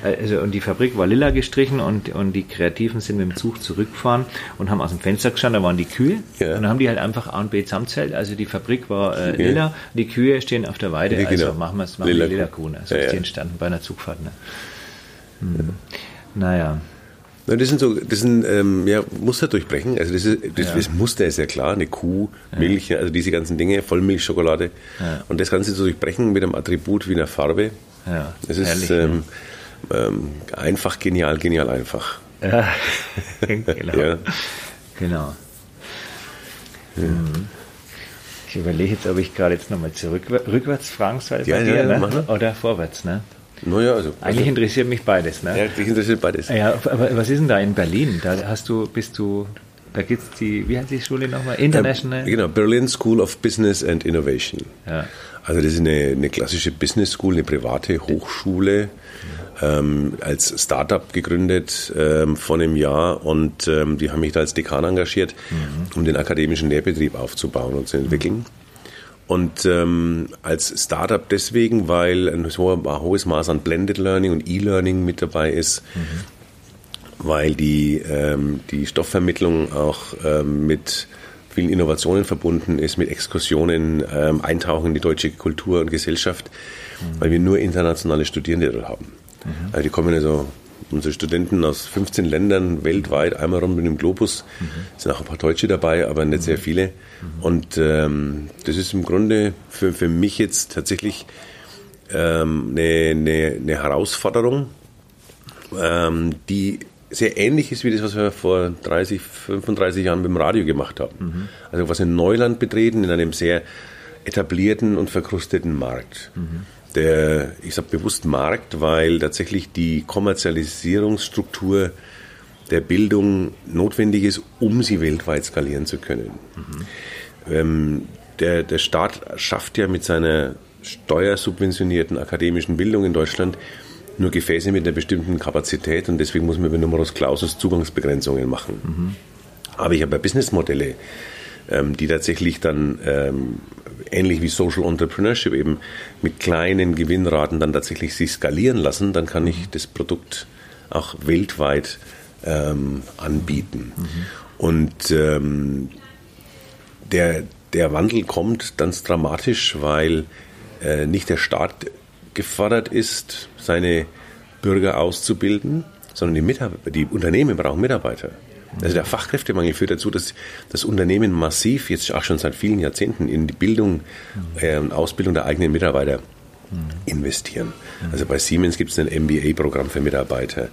Speaker 2: Also, und die Fabrik war lila gestrichen und, und die Kreativen sind mit dem Zug zurückgefahren und haben aus dem Fenster geschaut, da waren die Kühe.
Speaker 1: Ja.
Speaker 2: Und dann haben die halt einfach A und B zusammenzählt. Also die Fabrik war äh, lila, die Kühe stehen auf der Weide,
Speaker 1: Ja, genau.
Speaker 2: also machen wir es machen
Speaker 1: Lila
Speaker 2: wir lila
Speaker 1: Kuh.
Speaker 2: Kuh. Ne? So
Speaker 1: Ja,
Speaker 2: ist
Speaker 1: ja.
Speaker 2: die entstanden bei einer Zugfahrt. Ne? Hm. Naja.
Speaker 1: Na, Das sind so, das sind ähm, ja, Muster durchbrechen. Also das, ist, das,
Speaker 2: Ja.
Speaker 1: das Muster ist ja klar, eine Kuh, Milch, also diese ganzen Dinge, Vollmilch, Schokolade.
Speaker 2: Ja.
Speaker 1: Und das Ganze zu durchbrechen mit einem Attribut wie einer Farbe.
Speaker 2: Ja,
Speaker 1: Das ist
Speaker 2: herrlich,
Speaker 1: ähm, ähm, einfach, genial, genial einfach.
Speaker 2: Ja, genau.
Speaker 1: Ja.
Speaker 2: Genau. Mhm. Ich überlege jetzt, ob ich gerade jetzt nochmal zurück, rückwärts fragen soll
Speaker 1: Ja,
Speaker 2: bei
Speaker 1: ja,
Speaker 2: dir,
Speaker 1: ja,
Speaker 2: ne?
Speaker 1: mal.
Speaker 2: oder vorwärts. Ne?
Speaker 1: Naja, also.
Speaker 2: Eigentlich
Speaker 1: also,
Speaker 2: interessiert mich beides. Ne?
Speaker 1: ja, dich interessiert beides.
Speaker 2: Ja, aber was ist denn da in Berlin? Da hast du, bist du, da gibt's die, wie heißt die Schule nochmal? International?
Speaker 1: Genau, Berlin School of Business and Innovation.
Speaker 2: Ja.
Speaker 1: Also das ist eine, eine klassische Business School, eine private Hochschule, ähm, als Startup gegründet ähm, vor einem Jahr und ähm, die haben mich da als Dekan engagiert, um den akademischen Lehrbetrieb aufzubauen und zu entwickeln. Und ähm, als Startup deswegen, weil ein so ein hohes Maß an Blended Learning und E-Learning mit dabei ist, weil die, ähm, die Stoffvermittlung auch ähm, mit vielen Innovationen verbunden ist, mit Exkursionen, ähm, Eintauchen in die deutsche Kultur und Gesellschaft, weil wir nur internationale Studierende dort haben. Also die kommen also, unsere Studenten aus 15 Ländern weltweit, einmal rum mit dem Globus, sind auch ein paar Deutsche dabei, aber nicht sehr viele. Und ähm, das ist im Grunde für, für mich jetzt tatsächlich ähm, eine, eine, eine Herausforderung, ähm, die sehr ähnlich ist wie das, was wir vor 30, 35 Jahren dem Radio gemacht haben. Also was in Neuland betreten, in einem sehr etablierten und verkrusteten Markt. Der, ich sage bewusst Markt, weil tatsächlich die Kommerzialisierungsstruktur der Bildung notwendig ist, um sie weltweit skalieren zu können. Ähm, der, der Staat schafft ja mit seiner steuersubventionierten akademischen Bildung in Deutschland nur Gefäße mit einer bestimmten Kapazität und deswegen muss man über Numerus Clausus Zugangsbegrenzungen machen. Aber ich habe ja Businessmodelle, ähm, die tatsächlich dann ähm, ähnlich wie Social Entrepreneurship eben mit kleinen Gewinnraten dann tatsächlich sich skalieren lassen, dann kann ich das Produkt auch weltweit ähm, anbieten. Und ähm, der, der Wandel kommt ganz dramatisch, weil äh, nicht der Staat gefordert ist, seine Bürger auszubilden, sondern die, Mitarbeiter, die Unternehmen brauchen Mitarbeiter. Also der Fachkräftemangel führt dazu, dass das Unternehmen massiv, jetzt auch schon seit vielen Jahrzehnten, in die Bildung äh, Ausbildung der eigenen Mitarbeiter investieren. Also bei Siemens gibt es ein MBA-Programm für Mitarbeiter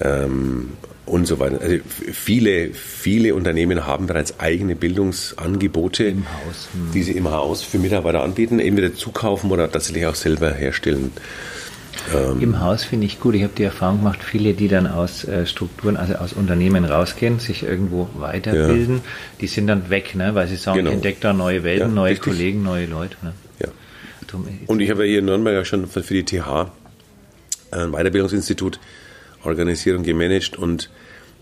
Speaker 1: ähm, und so weiter. Also viele, viele Unternehmen haben bereits eigene Bildungsangebote,
Speaker 2: Im Haus, hm.
Speaker 1: die sie im Haus für Mitarbeiter anbieten, entweder zukaufen oder tatsächlich auch selber herstellen.
Speaker 2: Im Haus finde ich gut. Ich habe die Erfahrung gemacht, viele, die dann aus äh, Strukturen, also aus Unternehmen rausgehen, sich irgendwo weiterbilden, die sind dann weg, ne? weil sie sagen,
Speaker 1: Genau.
Speaker 2: ich entdecke da neue Welten,
Speaker 1: Ja,
Speaker 2: neue
Speaker 1: richtig.
Speaker 2: Kollegen, neue Leute. Ne? Drum-
Speaker 1: Und ich habe ja hier in Nürnberg auch schon für die TH ein Weiterbildungsinstitut organisiert und gemanagt und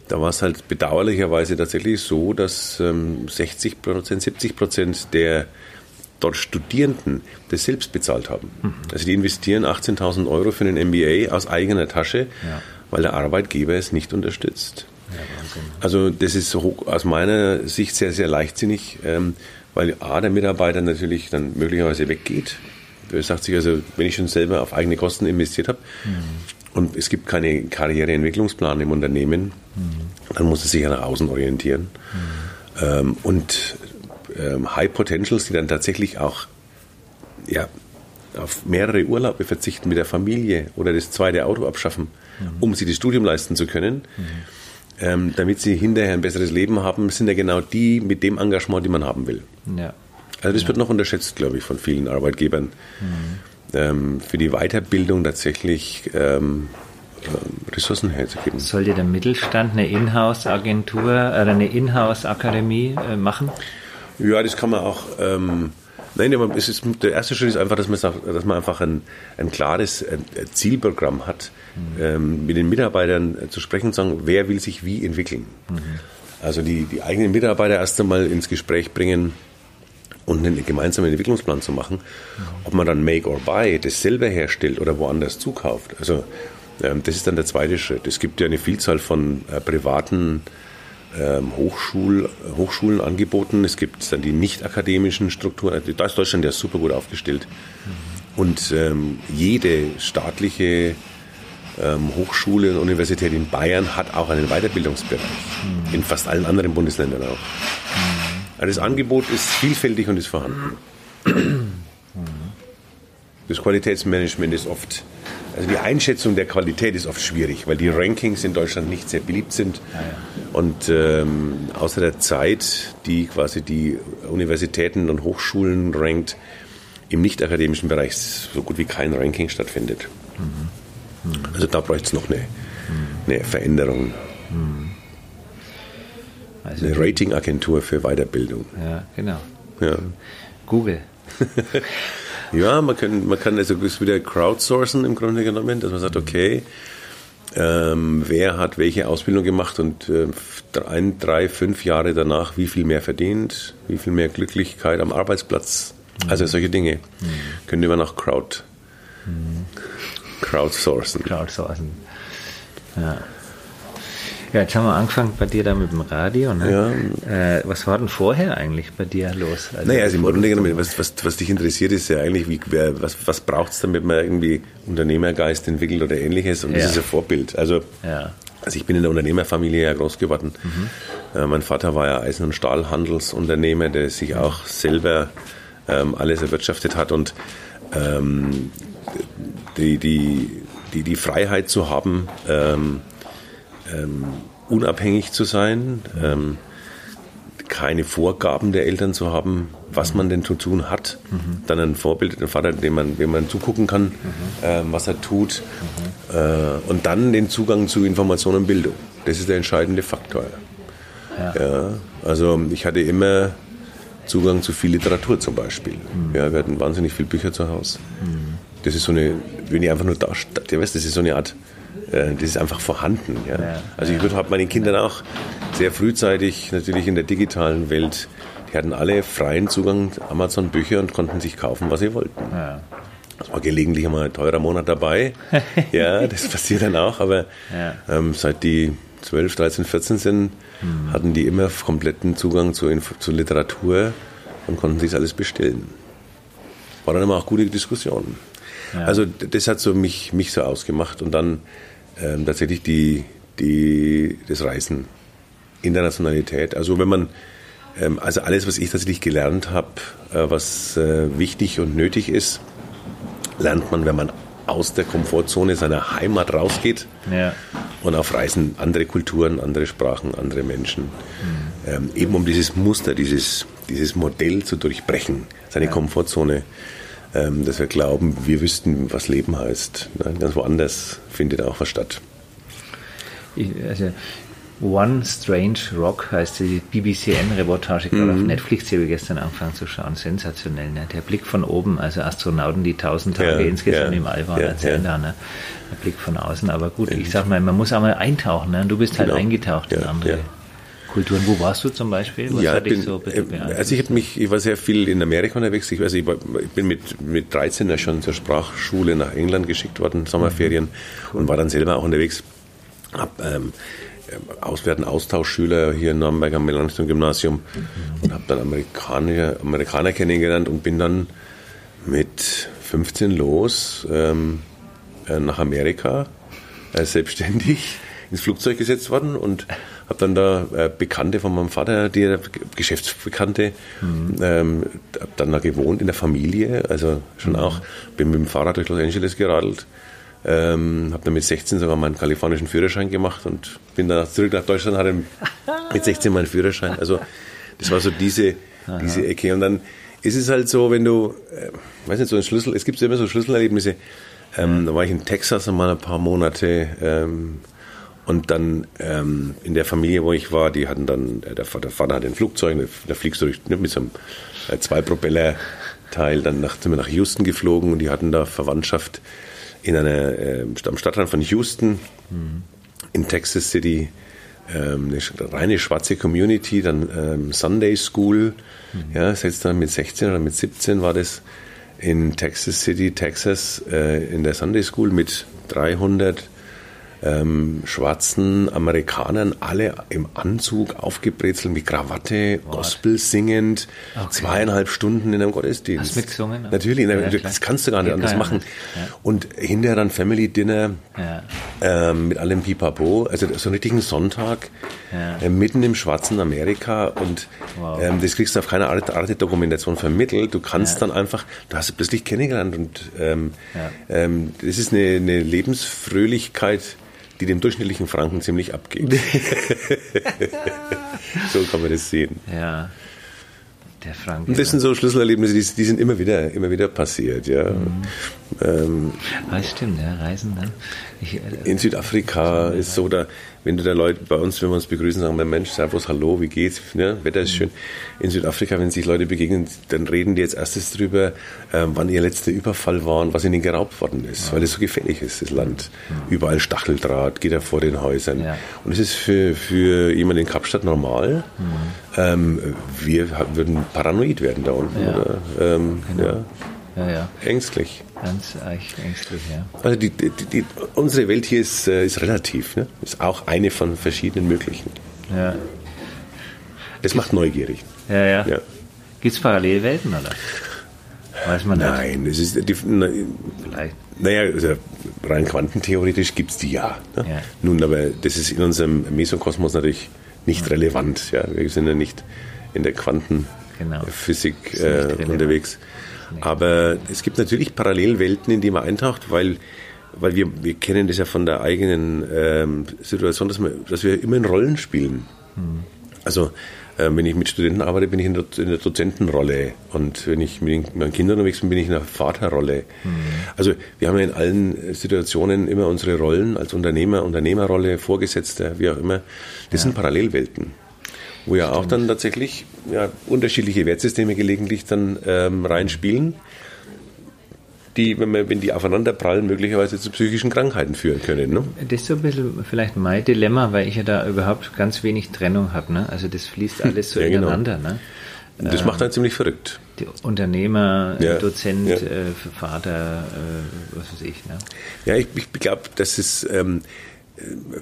Speaker 1: da war es halt bedauerlicherweise tatsächlich so, dass ähm, 60 Prozent, 70 Prozent der dort Studierenden das selbst bezahlt haben. Also die investieren 18.000 Euro für einen MBA aus eigener Tasche,
Speaker 2: Ja.
Speaker 1: weil der Arbeitgeber es nicht unterstützt.
Speaker 2: ja.
Speaker 1: Also das ist hoch, aus meiner Sicht sehr, sehr leichtsinnig, ähm, weil A, der Mitarbeiter natürlich dann möglicherweise weggeht. Sagt sich also, wenn ich schon selber auf eigene Kosten investiert habe und es gibt keinen Karriereentwicklungsplan im Unternehmen, dann muss er sich ja nach außen orientieren. Ähm, und ähm, High Potentials, die dann tatsächlich auch ja, auf mehrere Urlaube verzichten mit der Familie oder das zweite Auto abschaffen, um sich das Studium leisten zu können, ähm, damit sie hinterher ein besseres Leben haben, sind ja genau die mit dem Engagement, die man haben will.
Speaker 2: Ja.
Speaker 1: Also das wird noch unterschätzt, glaube ich, von vielen Arbeitgebern. Ähm, für die Weiterbildung tatsächlich ähm, ähm, Ressourcen herzugeben.
Speaker 2: Sollte der Mittelstand eine Inhouse-Agentur oder eine Inhouse-Akademie äh, machen?
Speaker 1: Ja, das kann man auch ähm, Nein, ist, der erste Schritt ist einfach, dass man, dass man einfach ein, ein klares Zielprogramm hat, mhm. ähm, mit den Mitarbeitern zu sprechen und sagen, wer will sich wie entwickeln. Mhm. Also die, die eigenen Mitarbeiter erst einmal ins Gespräch bringen und einen gemeinsamen Entwicklungsplan zu machen. Ob man dann Make or Buy das selber herstellt oder woanders zukauft. Also ähm, das ist dann der zweite Schritt. Es gibt ja eine Vielzahl von äh, privaten ähm, Hochschul, Hochschulen angeboten. Es gibt dann die nicht akademischen Strukturen. Also da ist Deutschland ja super gut aufgestellt. Und ähm, jede staatliche Hochschule und Universität in Bayern hat auch einen Weiterbildungsbereich. In fast allen anderen Bundesländern auch. Mhm. Also das Angebot ist vielfältig und ist vorhanden. Mhm. Das Qualitätsmanagement ist oft also die Einschätzung der Qualität ist oft schwierig, weil die Rankings in Deutschland nicht sehr beliebt sind. Und ähm, außer der Zeit, die quasi die Universitäten und Hochschulen rankt, im nicht-akademischen Bereich so gut wie kein Ranking stattfindet. Mhm. Mhm. Also da bräuchte es noch eine, mhm. eine Veränderung. Mhm. Also eine Ratingagentur für Weiterbildung.
Speaker 2: Ja, genau. Ja. Google.
Speaker 1: Ja, man kann, man kann also wieder crowdsourcen im Grunde genommen, dass man sagt, okay, ähm, wer hat welche Ausbildung gemacht und äh, ein, drei, fünf Jahre danach, wie viel mehr verdient, wie viel mehr Glücklichkeit am Arbeitsplatz. Mhm. Also solche Dinge mhm. könnte man auch crowd, mhm. crowdsourcen.
Speaker 2: Crowdsourcen. Ja. Ja, jetzt haben wir angefangen bei dir da mit dem Radio. Ne? Ja. Äh, was war denn vorher eigentlich bei dir los?
Speaker 1: Also naja, also im Grunde genommen, was, was, was dich interessiert, ist ja eigentlich, wie, wer, was, was braucht es, damit man irgendwie Unternehmergeist entwickelt oder ähnliches. Und ja. das ist ein Vorbild. Also, ja. also ich bin in der Unternehmerfamilie ja groß geworden. Mhm. Äh, mein Vater war ja Eisen- und Stahlhandelsunternehmer, der sich auch selber ähm, alles erwirtschaftet hat. Und ähm, die, die, die, die Freiheit zu haben, ähm, ähm, unabhängig zu sein, ähm, keine Vorgaben der Eltern zu haben, was man denn zu tun hat. Mhm. Dann ein Vorbild, ein Vater, dem man, dem man zugucken kann, mhm. ähm, was er tut. Mhm. Äh, und dann den Zugang zu Information und Bildung. Das ist der entscheidende Faktor. Ja. ja. also ich hatte immer Zugang zu viel Literatur zum Beispiel. Mhm. Ja, wir hatten wahnsinnig viele Bücher zu Hause. Mhm. Das ist so eine, wenn ich einfach nur da, das ist so eine Art äh, das ist einfach vorhanden. Ja. ja also ich würde meinen Kindern auch sehr frühzeitig natürlich in der digitalen Welt, die hatten alle freien Zugang zu Amazon-Bücher und konnten sich kaufen, was sie wollten. Ja. Das war gelegentlich einmal ein teurer Monat dabei. ja, das passiert dann auch, aber ähm, seit die 12, 13, 14 sind, mhm. hatten die immer kompletten Zugang zu, zu Literatur und konnten sich alles bestellen. War dann immer auch gute Diskussionen. Ja. Also das hat so mich, mich so ausgemacht und dann ähm, tatsächlich die, die, das Reisen, Internationalität. Also wenn man, ähm, also alles, was ich tatsächlich gelernt habe, äh, was äh, wichtig und nötig ist, lernt man, wenn man aus der Komfortzone seiner Heimat rausgeht ja. und auf Reisen andere Kulturen, andere Sprachen, andere Menschen. Mhm. Ähm, eben um dieses Muster, dieses, dieses Modell zu durchbrechen, seine ja. Komfortzone dass wir glauben, wir wüssten, was Leben heißt. Ganz woanders findet auch was statt.
Speaker 2: Also One Strange Rock heißt die BBCN-Reportage, gerade mhm. auf Netflix, die habe ich gestern angefangen zu schauen. Sensationell, ne? Der Blick von oben, also Astronauten, die tausend Tage ja, insgesamt ja, im All waren, ja, erzählen ja. da, ne? Der Blick von außen. Aber gut, ich sag mal, man muss auch mal eintauchen, ne? Du bist halt genau. eingetaucht in andere Kulturen. Wo warst du zum Beispiel? Was
Speaker 1: ja, bin, so äh, also ich habe mich, ich war sehr viel in Amerika unterwegs. Ich, also ich, war, ich bin mit, mit 13 ja schon zur Sprachschule nach England geschickt worden, Sommerferien, mhm. cool. und war dann selber auch unterwegs. Hab, ähm, auswerten Austauschschüler hier in Nürnberg am Melanchthon-Gymnasium mhm. und habe dann Amerikaner, Amerikaner kennengelernt und bin dann mit 15 los ähm, äh, nach Amerika äh, selbstständig ins Flugzeug gesetzt worden und habe dann da äh, Bekannte von meinem Vater, die Geschäftsbekannte, mhm. ähm, habe dann da gewohnt in der Familie, also schon mhm. auch, bin mit dem Fahrrad durch Los Angeles geradelt, ähm, habe dann mit 16 sogar meinen kalifornischen Führerschein gemacht und bin dann zurück nach Deutschland, hatte mit 16 meinen Führerschein. Also das war so diese, diese Ecke. Und dann ist es halt so, wenn du, äh, weiß nicht, so ein Schlüssel, es gibt immer so Schlüsselerlebnisse. Ähm, da war ich in Texas einmal ein paar Monate, ähm, und dann ähm, in der Familie, wo ich war, die hatten dann, äh, der Vater, der Vater hat ein Flugzeug, da fliegst du durch, ne, mit so einem äh, Zweipropeller Teil. Dann nach, sind wir nach Houston geflogen und die hatten da Verwandtschaft in einer, äh, am Stadtrand von Houston, mhm. in Texas City. Ähm, eine reine schwarze Community, dann ähm, Sunday School, mhm. ja, selbst dann mit 16 oder mit 17 war das in Texas City, Texas, äh, in der Sunday School mit 300 ähm, schwarzen Amerikanern, alle im Anzug, aufgebrezelt mit Krawatte, What? Gospel singend, okay. zweieinhalb Stunden in einem Gottesdienst. Hast
Speaker 2: mitgesungen? Ne?
Speaker 1: Natürlich, ja, das kannst du gar nicht anders machen. Ja. Und hinterher dann Family Dinner ja. ähm, mit allem Pipapo, also so einen richtigen Sonntag äh, mitten im schwarzen Amerika und wow. ähm, das kriegst du auf keiner Art, Art Dokumentation vermittelt. Du kannst dann einfach, du hast plötzlich kennengelernt und ähm, ähm, das ist eine, eine Lebensfröhlichkeit, die dem durchschnittlichen Franken ziemlich abgeht. so kann man das sehen.
Speaker 2: Ja. Der Franke.
Speaker 1: Und das sind so Schlüsselerlebnisse, die, die sind immer wieder, immer wieder passiert, ja. Mhm.
Speaker 2: Ähm, ah, stimmt, ja, Reisen dann.
Speaker 1: Ich, äh, in Südafrika ist so, da, wenn du da Leute bei uns, wenn wir uns begrüßen, sagen wir, Mensch, Servus, hallo, wie geht's? Ja, Wetter ist schön. In Südafrika, wenn sich Leute begegnen, dann reden die jetzt erstes drüber, ähm, wann ihr letzter Überfall war und was ihnen geraubt worden ist, ja. weil es so gefährlich ist, das Land. Ja. Überall Stacheldraht, geht er vor den Häusern. Ja. Und es ist für, für jemanden in Kapstadt normal. Mhm. Ähm, wir würden paranoid werden da unten. Oder? Ähm, genau.
Speaker 2: ja. Ja,
Speaker 1: Ängstlich.
Speaker 2: Ganz ängstlich, ja.
Speaker 1: Also die, die, die, unsere Welt hier ist, äh, ist relativ, ne? ist auch eine von verschiedenen möglichen.
Speaker 2: Ja.
Speaker 1: Das macht neugierig.
Speaker 2: Ja, ja. ja. Gibt es Parallelwelten, oder? Weiß man nicht.
Speaker 1: Nein, es ist die, na, Vielleicht. Naja, also rein quantentheoretisch gibt es die ja, ne? ja, Nun, aber das ist in unserem Mesokosmos natürlich nicht relevant. Ja? Wir sind ja nicht in der Quantenphysik genau. äh, unterwegs. Aber es gibt natürlich Parallelwelten, in die man eintaucht, weil, weil wir, wir kennen das ja von der eigenen ähm, Situation, dass wir, dass wir immer in Rollen spielen. Mhm. Also äh, wenn ich mit Studenten arbeite, bin ich in der, in der, Dozentenrolle und wenn ich mit meinen Kindern unterwegs bin, bin ich in der Vaterrolle. Mhm. Also wir haben ja in allen Situationen immer unsere Rollen als Unternehmer, Unternehmerrolle, Vorgesetzter, wie auch immer. Das ja. sind Parallelwelten wo ja auch dann tatsächlich ja, unterschiedliche Wertsysteme gelegentlich dann ähm, reinspielen, die, wenn, man, wenn die aufeinander prallen, möglicherweise zu psychischen Krankheiten führen können. Ne?
Speaker 2: Das ist so ein bisschen vielleicht mein Dilemma, weil ich ja da überhaupt ganz wenig Trennung habe. Ne? Also das fließt alles so ja, genau. ineinander. Ne?
Speaker 1: Das macht einen ziemlich verrückt.
Speaker 2: Unternehmer, ja, Dozent, ja. Äh, Vater, äh, was weiß ich. Ne?
Speaker 1: Ja, ich, ich glaube, dass es ähm,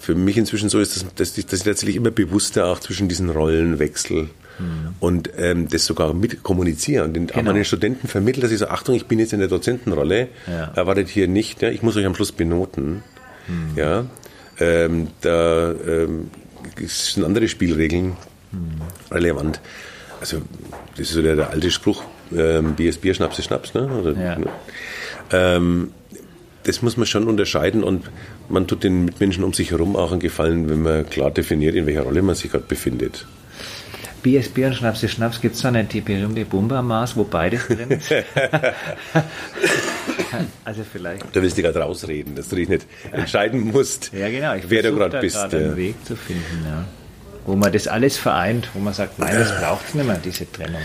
Speaker 1: für mich inzwischen so ist, dass, dass, ich, dass ich tatsächlich immer bewusster auch zwischen diesen Rollen wechsle mhm. und ähm, das sogar mit kommuniziere und den, genau. auch meinen Studenten vermittle, dass ich so, Achtung, ich bin jetzt in der Dozentenrolle, ja. erwartet hier nicht, ja, ich muss euch am Schluss benoten. Mhm. Ja, ähm, da ähm, sind andere Spielregeln mhm. relevant. Also das ist so der, der alte Spruch, ähm, Bier ist Bier, Schnaps ist Schnaps. Ne? Oder, ja. ne? Ähm, das muss man schon unterscheiden und man tut den Mitmenschen um sich herum auch einen Gefallen, wenn man klar definiert, in welcher Rolle man sich gerade befindet.
Speaker 2: BSB und Schnaps ist Schnaps gibt es da nicht die berühmte Bumba-Maß, wo beides drin ist? also vielleicht.
Speaker 1: Da willst du gerade rausreden, dass du dich nicht entscheiden musst,
Speaker 2: ja, genau.
Speaker 1: wer du gerade bist.
Speaker 2: Grad einen Weg zu finden, ja. wo man das alles vereint, wo man sagt, nein, das braucht es nicht mehr, diese Trennung.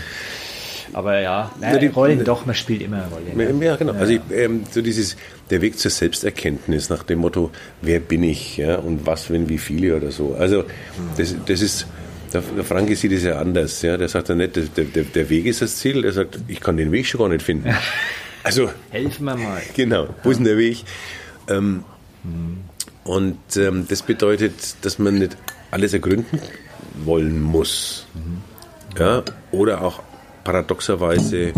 Speaker 2: Aber ja, naja, die Rollen doch, man spielt immer eine Rolle.
Speaker 1: Ja, genau. Also ich, ähm, so dieses, der Weg zur Selbsterkenntnis nach dem Motto, wer bin ich ja, und was, wenn, wie viele oder so. Also das, das ist, der, der Franke sieht es ja anders. Ja. Der sagt ja nicht, der, der, der Weg ist das Ziel, der sagt, ich kann den Weg schon gar nicht finden. Also,
Speaker 2: helfen wir mal.
Speaker 1: Genau, wo ist denn der Weg? Ähm, mhm. Und ähm, das bedeutet, dass man nicht alles ergründen wollen muss. Mhm. Ja, oder auch paradoxerweise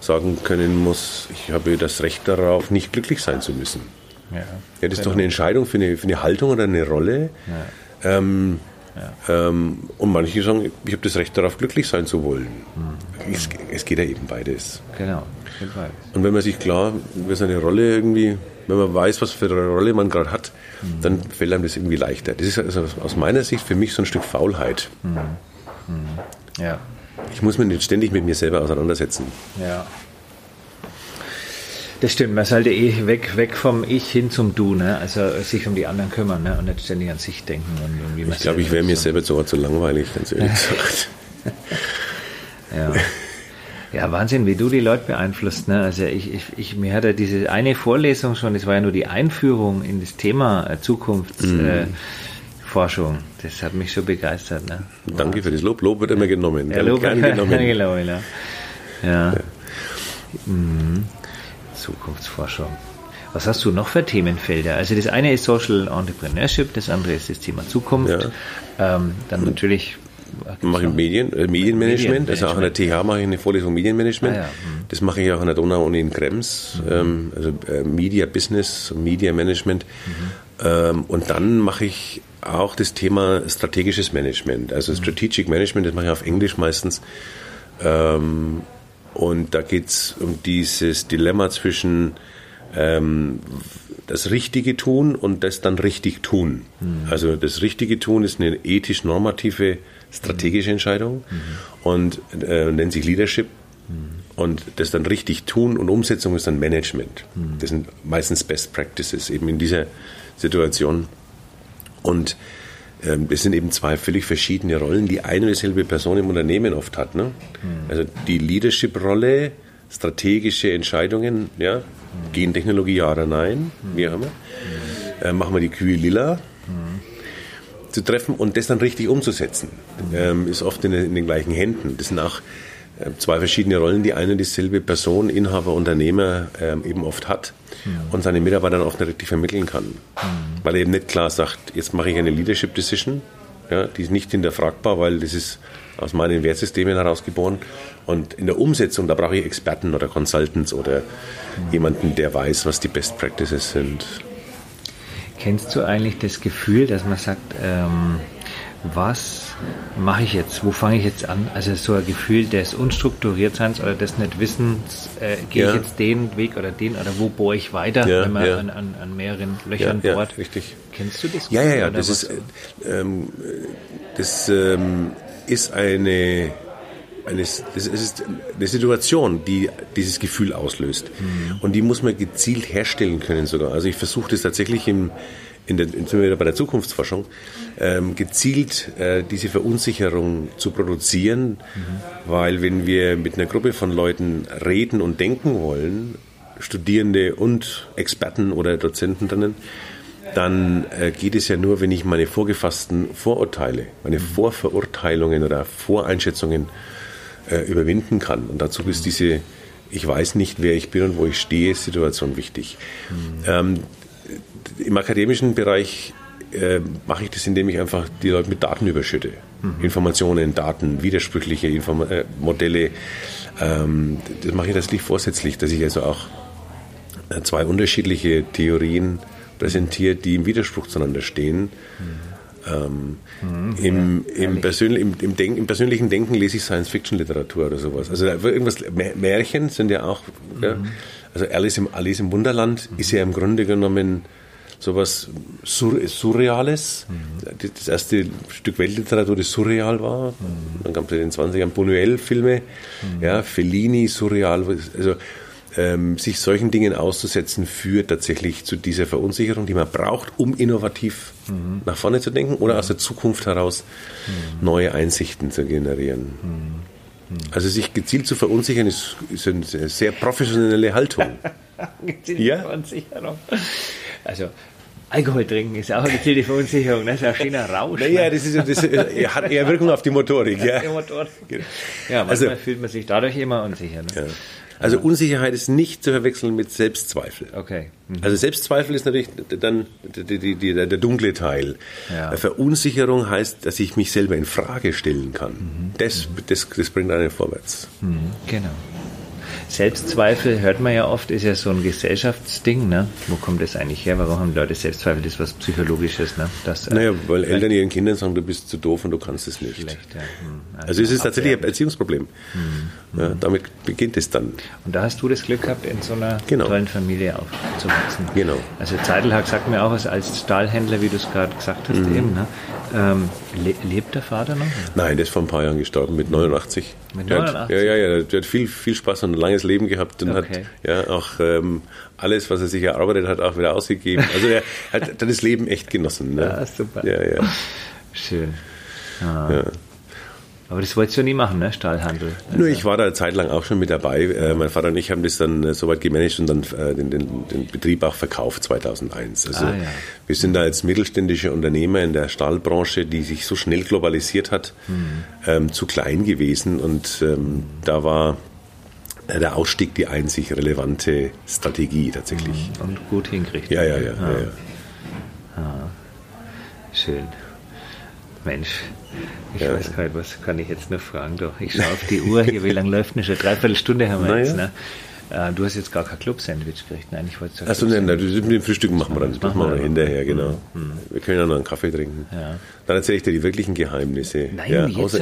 Speaker 1: sagen können muss, ich habe das Recht darauf, nicht glücklich sein zu müssen. Ja, ja das ist genau. doch eine Entscheidung für eine, für eine Haltung oder eine Rolle. Ja. Ähm, ja. Ähm, und manche sagen, ich habe das Recht darauf, glücklich sein zu wollen. Mhm. Es, es, geht ja eben beides.
Speaker 2: Genau,
Speaker 1: beides. Und wenn man sich klar über seine Rolle irgendwie, wenn man weiß, was für eine Rolle man gerade hat, mhm. dann fällt einem das irgendwie leichter. Das ist also aus meiner Sicht für mich so ein Stück Faulheit. Mhm.
Speaker 2: mhm. Ja,
Speaker 1: ich muss mich nicht ständig mit mir selber auseinandersetzen.
Speaker 2: Ja. Das stimmt, man sollte eh weg, weg vom Ich hin zum Du, ne? also sich um die anderen kümmern ne? und nicht ständig an sich denken. Und,
Speaker 1: und ich glaube, ich wäre mir selber sogar zu langweilig, ganz ehrlich gesagt.
Speaker 2: ja. Ja, Wahnsinn, wie du die Leute beeinflusst. Ne? Also ich, ich, ich, mir hat ja diese eine Vorlesung schon, das war ja nur die Einführung in das Thema äh, Zukunftsforschung. Mhm. Äh, das hat mich so begeistert. Ne?
Speaker 1: Danke für das Lob. Lob wird immer genommen.
Speaker 2: Ja, Lob wird genommen. genommen ja. ja. ja. Mhm. Zukunftsforschung. Was hast du noch für Themenfelder? Also das eine ist Social Entrepreneurship, das andere ist das Thema Zukunft. Ja. Ähm, dann natürlich
Speaker 1: mache ich Medien, äh, Medienmanagement, also auch an der TH mache ich eine Vorlesung Medienmanagement. Ah, ja. mhm. Das mache ich auch an der Donau-Uni in Krems, mhm. ähm, also äh, Media Business, Media Management. Mhm. Ähm, und dann mache ich auch das Thema strategisches Management, also mhm. Strategic Management, das mache ich auf Englisch meistens. Ähm, und da geht es um dieses Dilemma zwischen ähm, das Richtige tun und das dann richtig tun. Mhm. Also das Richtige tun ist eine ethisch-normative, strategische Entscheidung mhm. und äh, nennt sich Leadership. Mhm. Und das dann richtig tun und Umsetzung ist dann Management. Mhm. Das sind meistens Best Practices eben in dieser Situation. Und ähm, das sind eben zwei völlig verschiedene Rollen, die eine und dieselbe Person im Unternehmen oft hat. Ne? Mhm. Also die Leadership-Rolle, strategische Entscheidungen, ja, Gentechnologie ja oder nein, wie auch immer. Äh, machen wir die Kühe lila zu treffen und das dann richtig umzusetzen, ähm, ist oft in, in, den gleichen Händen. Das sind auch zwei verschiedene Rollen, die eine dieselbe Person, Inhaber, Unternehmer ähm, eben oft hat und seine Mitarbeiter dann oft nicht richtig vermitteln kann. Weil er eben nicht klar sagt, jetzt mache ich eine Leadership Decision, ja, die ist nicht hinterfragbar, weil das ist aus meinen Wertsystemen herausgeboren. Und in der Umsetzung, da brauche ich Experten oder Consultants oder mhm. jemanden, der weiß, was die Best Practices sind.
Speaker 2: Kennst du eigentlich das Gefühl, dass man sagt, ähm, was mache ich jetzt? Wo fange ich jetzt an? Also so ein Gefühl des Unstrukturiertseins oder des Nicht-Wissens, äh, gehe ja. ich jetzt den Weg oder den oder wo bohre ich weiter, ja, wenn man ja. an, an, an, mehreren Löchern bohrt?
Speaker 1: richtig.
Speaker 2: Kennst du das?
Speaker 1: Ja, ja, ja. Das ist, äh, ähm, das ähm, ist eine, eine, das ist eine Situation, die dieses Gefühl auslöst. Mhm. Und die muss man gezielt herstellen können sogar. Also ich versuche das tatsächlich im, in der, sind wir bei der Zukunftsforschung, ähm, gezielt äh, diese Verunsicherung zu produzieren, mhm. weil wenn wir mit einer Gruppe von Leuten reden und denken wollen, Studierende und Experten oder Dozenten drinnen, dann äh, geht es ja nur, wenn ich meine vorgefassten Vorurteile, meine mhm. Vorverurteilungen oder Voreinschätzungen äh, überwinden kann. Und dazu ist diese Ich weiß nicht, wer ich bin und wo ich stehe, Situation wichtig. Mhm. Ähm, Im akademischen Bereich äh, mache ich das, indem ich einfach die Leute mit Daten überschütte. Mhm. Informationen, Daten, widersprüchliche Inform äh, Modelle. Ähm, das mache ich tatsächlich vorsätzlich, dass ich also auch äh, zwei unterschiedliche Theorien präsentiert, die im Widerspruch zueinander stehen. Ähm, mhm, im, ja, im, persönli im, im, Denk im, persönlichen Denken lese ich Science-Fiction-Literatur oder sowas. Also irgendwas, Märchen sind ja auch, mhm. ja, also Alice im, Alice im Wunderland mhm. ist ja im Grunde genommen sowas Sur Surreales. Mhm. Das erste Stück Weltliteratur, das surreal war. Mhm. Dann gab es in den 20ern Buñuel-Filme, mhm. ja, Fellini, surreal. Also ähm, sich solchen Dingen auszusetzen, führt tatsächlich zu dieser Verunsicherung, die man braucht, um innovativ mhm. nach vorne zu denken oder aus der Zukunft heraus mhm. neue Einsichten zu generieren. Also sich gezielt zu verunsichern, ist, ist eine sehr professionelle Haltung.
Speaker 2: gezielte ja? Verunsicherung. Also Alkohol trinken ist auch eine gezielte Verunsicherung, das ist ein schöner Rausch.
Speaker 1: Naja, ne? das, ist, das ist, hat eher Wirkung auf die Motorik. Ja, die Motorik.
Speaker 2: Genau. ja manchmal also, fühlt man sich dadurch immer unsicher. Ne? Ja.
Speaker 1: Also Unsicherheit ist nicht zu verwechseln mit Selbstzweifel.
Speaker 2: Okay.
Speaker 1: Mhm. Also Selbstzweifel ist natürlich dann die, die, die, der dunkle Teil. Ja. Verunsicherung heißt, dass ich mich selber in Frage stellen kann. Mhm. Das, das, das bringt einen vorwärts.
Speaker 2: Mhm. Genau. Selbstzweifel hört man ja oft, ist ja so ein Gesellschaftsding. Ne? Wo kommt das eigentlich her? Warum haben Leute Selbstzweifel? Das ist was Psychologisches. Ne? Das,
Speaker 1: äh, naja, weil Eltern ihren Kindern sagen, du bist zu doof und du kannst es nicht. Schlecht, ja. Hm. Also, also es ist tatsächlich ein Erziehungsproblem. Hm. Ja, damit beginnt es dann.
Speaker 2: Und da hast du das Glück gehabt, in so einer genau. tollen Familie aufzuwachsen.
Speaker 1: Genau.
Speaker 2: Also Zeidelhack sagt mir auch als Stahlhändler, wie du es gerade gesagt hast, mhm. eben. Ne? Ähm, le lebt der Vater noch?
Speaker 1: Nein, der ist vor ein paar Jahren gestorben, mit 89.
Speaker 2: Mit 89? Hat,
Speaker 1: ja, ja, ja. Der hat viel, viel Spaß und ein langes Leben gehabt und okay. hat ja auch ähm, alles, was er sich erarbeitet hat, auch wieder ausgegeben. Also er hat, hat das Leben echt genossen. Ne?
Speaker 2: Ja, super.
Speaker 1: Ja, ja.
Speaker 2: Schön. Ah. Ja. Aber das wolltest du nie machen, ne? Stahlhandel.
Speaker 1: Also Nur ich war da eine Zeit lang auch schon mit dabei. Äh, mein Vater und ich haben das dann äh, soweit gemanagt und dann äh, den, den, den, Betrieb auch verkauft 2001. Also ah, ja. wir sind da als mittelständische Unternehmer in der Stahlbranche, die sich so schnell globalisiert hat, mhm. ähm, zu klein gewesen und ähm, da war äh, der Ausstieg die einzig relevante Strategie tatsächlich.
Speaker 2: Mhm. Und gut hingekriegt.
Speaker 1: Ja, ja, ja. Ah. ja, ja.
Speaker 2: Ah. Schön. Mensch, ich ja. weiß gar nicht, was kann ich jetzt noch fragen? Doch, ich schaue auf die Uhr hier, wie lange läuft denn schon? Dreiviertel Stunde haben wir naja. jetzt. Ne? Äh, du hast jetzt gar kein Club-Sandwich gekriegt. Nein, ich wollte sagen.
Speaker 1: Achso, nein, mit dem Frühstück machen wir dann. Das, das machen wir dann hinterher, genau. Mhm. Wir können ja noch einen Kaffee trinken. Ja. Dann erzähle ich dir die wirklichen Geheimnisse.
Speaker 2: Nein, ja, jetzt.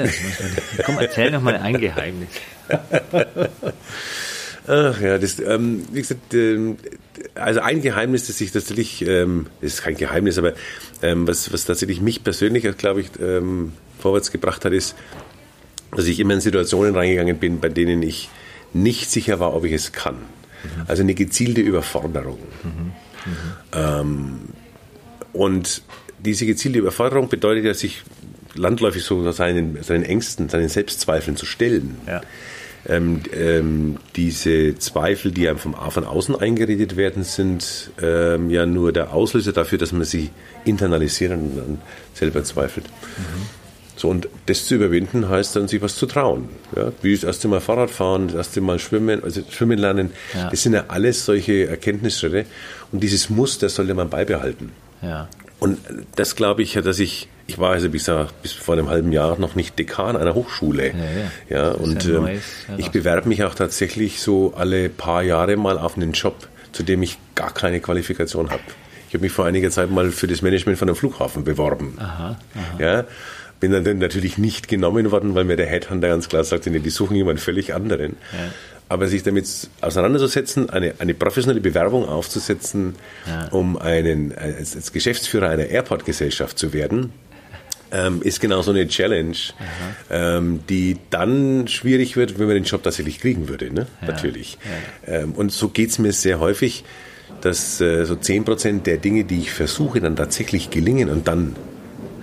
Speaker 2: Komm, erzähl noch mal ein Geheimnis.
Speaker 1: Ach ja, das, ähm, wie gesagt, ähm, also ein Geheimnis, das ich tatsächlich, ähm, das ist kein Geheimnis, aber ähm, was, was tatsächlich mich persönlich, glaube ich, ähm, vorwärts gebracht hat, ist, dass ich immer in Situationen reingegangen bin, bei denen ich nicht sicher war, ob ich es kann. Mhm. Also eine gezielte Überforderung. Mhm. Mhm. Und diese gezielte Überforderung bedeutet ja, sich landläufig so seinen, seinen Ängsten, seinen Selbstzweifeln zu stellen. Ja ähm, ähm, diese Zweifel, die einem vom, von außen eingeredet werden, sind ähm, ja nur der Auslöser dafür, dass man sie internalisiert und dann selber zweifelt. Mhm. So, und das zu überwinden heißt dann, sich was zu trauen. Ja? Wie das erste Mal Fahrrad fahren, das erste Mal schwimmen, also schwimmen lernen. Ja. Das sind ja alles solche Erkenntnisschritte. Und dieses Muster sollte man beibehalten. Ja. Und das glaube ich, dass ich, ich war also bis, bis vor einem halben Jahr noch nicht Dekan einer Hochschule. Ja, ja. ja und ähm, ich bewerbe mich auch tatsächlich so alle paar Jahre mal auf einen Job, zu dem ich gar keine Qualifikation habe. Ich habe mich vor einiger Zeit mal für das Management von einem Flughafen beworben. Aha, aha. Ja, bin dann natürlich nicht genommen worden, weil mir der Headhunter ganz klar sagte, nee, die suchen jemanden völlig anderen. Ja. Aber sich damit auseinanderzusetzen, eine, eine professionelle Bewerbung aufzusetzen, ja. um einen, als, als, Geschäftsführer einer Airport-Gesellschaft zu werden, ähm, ist genau so eine Challenge, ähm, die dann schwierig wird, wenn man den Job tatsächlich kriegen würde. Ne? Ja. Natürlich. Ähm, und so geht es mir sehr häufig, dass äh, so 10% der Dinge, die ich versuche, dann tatsächlich gelingen und dann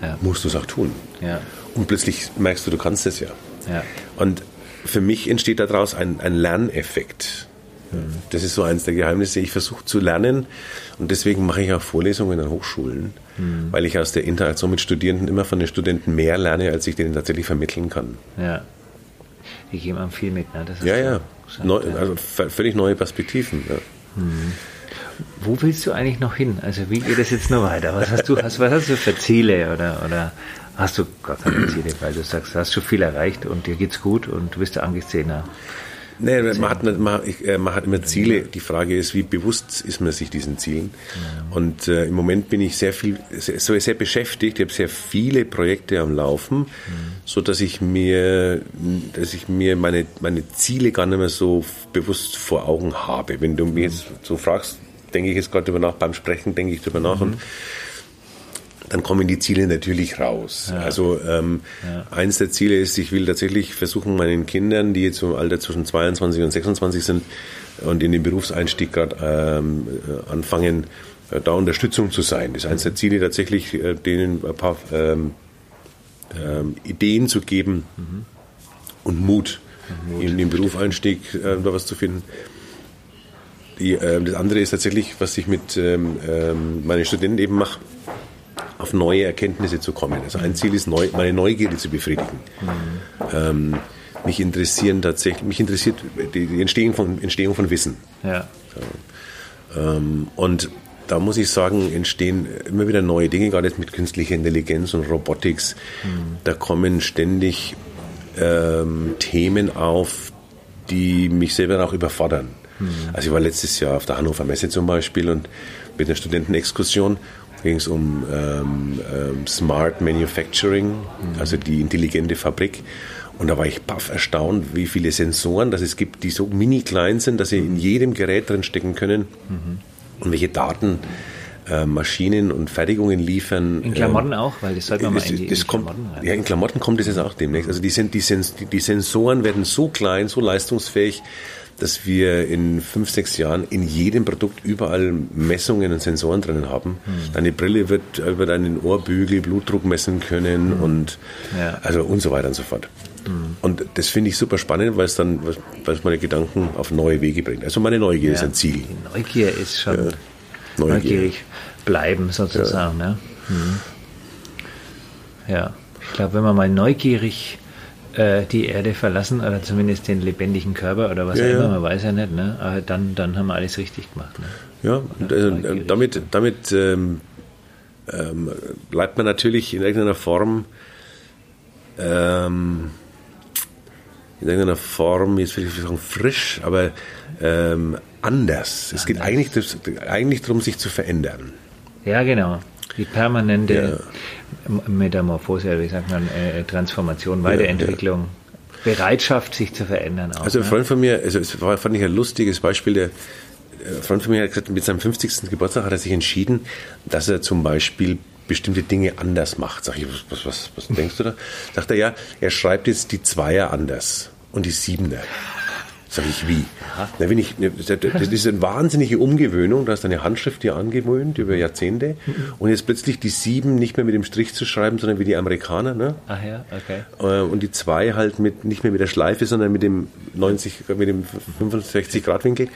Speaker 1: ja. musst du es auch tun. Ja. Und plötzlich merkst du, du kannst es ja. ja. Und für mich entsteht daraus ein, ein Lerneffekt. Das ist so eines der Geheimnisse. Ich versuche zu lernen und deswegen mache ich auch Vorlesungen an Hochschulen, mhm. weil ich aus der Interaktion mit Studierenden immer von den Studenten mehr lerne, als ich denen tatsächlich vermitteln kann.
Speaker 2: Ja. Die geben einem viel mit, ne?
Speaker 1: ja, ja. Neu, also völlig neue Perspektiven. Ja.
Speaker 2: Mhm. Wo willst du eigentlich noch hin? Also wie geht es jetzt noch weiter? Was hast du, was hast du für Ziele oder, oder hast du gar keine Ziele, weil du sagst, du hast schon viel erreicht und dir geht's gut und du bist der angesehener.
Speaker 1: Nee, man hat, man, äh, man hat immer Ziele. Die Frage ist, wie bewusst ist man sich diesen Zielen? Und äh, im Moment bin ich sehr viel, sehr, sehr beschäftigt. Ich habe sehr viele Projekte am Laufen, mhm. so dass ich mir, dass ich mir meine, meine Ziele gar nicht mehr so bewusst vor Augen habe. Wenn du mich jetzt so fragst, denke ich jetzt gerade drüber nach. Beim Sprechen denke ich drüber nach mhm. und dann kommen die Ziele natürlich raus. Ja. Also ähm, ja. eins der Ziele ist, ich will tatsächlich versuchen, meinen Kindern, die jetzt im Alter zwischen 22 und 26 sind und in den Berufseinstieg gerade ähm, äh, anfangen, äh, da Unterstützung zu sein. Das ist eins der Ziele tatsächlich, äh, denen ein paar ähm, ähm, Ideen zu geben mhm. und Mut, Mut, in den Berufseinstieg äh, da was zu finden. Die, äh, das andere ist tatsächlich, was ich mit ähm, ähm, meinen Studenten eben mache auf neue Erkenntnisse zu kommen. Also ein Ziel ist, neu, meine Neugierde zu befriedigen. Mhm. Ähm, mich interessieren tatsächlich, mich interessiert die, Entstehung, von, Entstehung von Wissen. Ja. Ähm, und da muss ich sagen, entstehen immer wieder neue Dinge, gerade jetzt mit künstlicher Intelligenz und Robotics. Mhm. Da kommen ständig ähm, Themen auf, die mich selber auch überfordern. Mhm. Also ich war letztes Jahr auf der Hannover Messe zum Beispiel und mit einer Studentenexkursion ging es um ähm, ähm, Smart Manufacturing, mhm. also die intelligente Fabrik. Und da war ich baff erstaunt, wie viele Sensoren dass es gibt, die so mini klein sind, dass sie in jedem Gerät drin stecken können. Mhm. Und welche Daten äh, Maschinen und Fertigungen liefern.
Speaker 2: In Klamotten ähm, auch, weil das sollte man mal in die,
Speaker 1: in kommt, Klamotten rein. Ja, in Klamotten kommt das jetzt auch demnächst. Also die, sind, die, Sens die Sensoren werden so klein, so leistungsfähig, dass wir in fünf, sechs Jahren in jedem Produkt überall Messungen und Sensoren drinnen haben. Hm. Deine Brille wird über deinen Ohrbügel Blutdruck messen können hm. und ja. also und so weiter und so fort. Und das finde ich super spannend, weil es dann, weil es meine Gedanken auf neue Wege bringt. Also meine Neugier ist ein Ziel.
Speaker 2: Die Neugier ist schon
Speaker 1: Neugier.
Speaker 2: neugierig bleiben sozusagen. Ne? Mhm. Ja, ich glaube, wenn man mal neugierig äh, die Erde verlassen oder zumindest den lebendigen Körper oder was
Speaker 1: Ja,
Speaker 2: auch immer,
Speaker 1: ja.
Speaker 2: man weiß ja nicht, ne? aber dann, dann haben wir alles richtig gemacht. Ne?
Speaker 1: Ja, und, also, äh, damit, damit ähm, ähm, bleibt man natürlich in irgendeiner Form, ähm, in irgendeiner Form, jetzt will ich sagen frisch, aber ähm, anders. Es geht eigentlich, eigentlich darum, sich zu verändern.
Speaker 2: Ja, genau. Die permanente M- Metamorphose, wie sagt man, äh, Transformation, Weiterentwicklung, Bereitschaft, sich zu verändern. Auch,
Speaker 1: Also ein
Speaker 2: ne?
Speaker 1: Freund von mir, also es war, fand ich ein lustiges Beispiel, der ein Freund von mir hat gesagt, mit seinem 50. Geburtstag hat er sich entschieden, dass er zum Beispiel bestimmte Dinge anders macht. Sag ich, was, was, was denkst du da? Sagt er, ja, er schreibt jetzt die Zweier anders und die Siebener. Sag ich, wie? Na, wenn ich, das ist eine wahnsinnige Umgewöhnung, da ist deine Handschrift dir angewöhnt über Jahrzehnte und jetzt plötzlich die Sieben nicht mehr mit dem Strich zu schreiben, sondern wie die Amerikaner, ne?
Speaker 2: Ach ja, okay.
Speaker 1: Äh, und die zwei halt mit nicht mehr mit der Schleife, sondern mit dem 90, mit dem 65 Grad Winkel.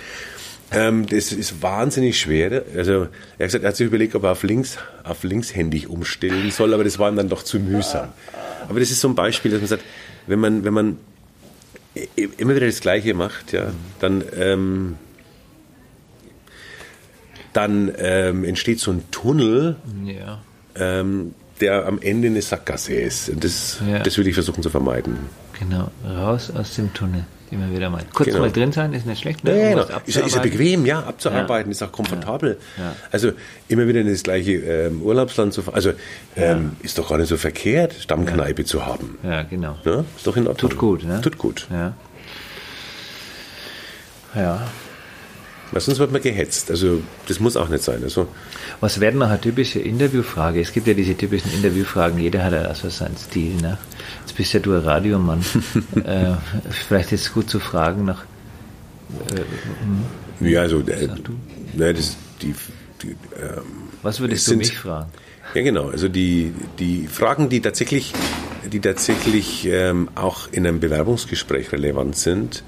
Speaker 1: Ähm, das ist wahnsinnig schwer. Also er hat gesagt, er hat sich überlegt, ob er auf links, auf linkshändig umstellen soll, aber das war ihm dann doch zu mühsam. Aber das ist so ein Beispiel, dass man sagt, wenn man, wenn man immer wieder das Gleiche macht, ja, dann, ähm, dann ähm, entsteht so ein Tunnel,
Speaker 2: Ja.
Speaker 1: ähm, der am Ende eine Sackgasse ist. Das,
Speaker 2: Ja.
Speaker 1: das will ich versuchen zu vermeiden.
Speaker 2: Genau, raus aus dem Tunnel, immer wieder mal. Kurz
Speaker 1: Genau.
Speaker 2: mal drin sein ist nicht schlecht, ne?
Speaker 1: Ja,
Speaker 2: um
Speaker 1: genau.
Speaker 2: was
Speaker 1: Ist, ja- ist ja bequem, ja, abzuarbeiten, ist auch komfortabel.
Speaker 2: Ja.
Speaker 1: Also immer wieder in das gleiche ähm, Urlaubsland zu fahren. Also ähm, ist doch gar nicht so verkehrt, Stammkneipe zu haben.
Speaker 2: Ja, genau.
Speaker 1: Ne? Ist doch in Ordnung.
Speaker 2: Tut gut, ne?
Speaker 1: Tut gut.
Speaker 2: Ja.
Speaker 1: Weil sonst wird man gehetzt. Also das muss auch nicht sein. Also,
Speaker 2: Was wäre noch eine typische Interviewfrage? Es gibt ja diese typischen Interviewfragen, jeder hat ja also seinen Stil. Ne? Jetzt bist ja du ein Radiomann. äh, vielleicht ist es gut zu fragen nach.
Speaker 1: ja, also äh,
Speaker 2: Sag du.
Speaker 1: ne, das, die, die, ähm,
Speaker 2: Was
Speaker 1: Es
Speaker 2: würdest du
Speaker 1: sind-
Speaker 2: mich fragen?
Speaker 1: Ja, genau. Also die, die Fragen, die tatsächlich, die tatsächlich ähm, auch in einem Bewerbungsgespräch relevant sind,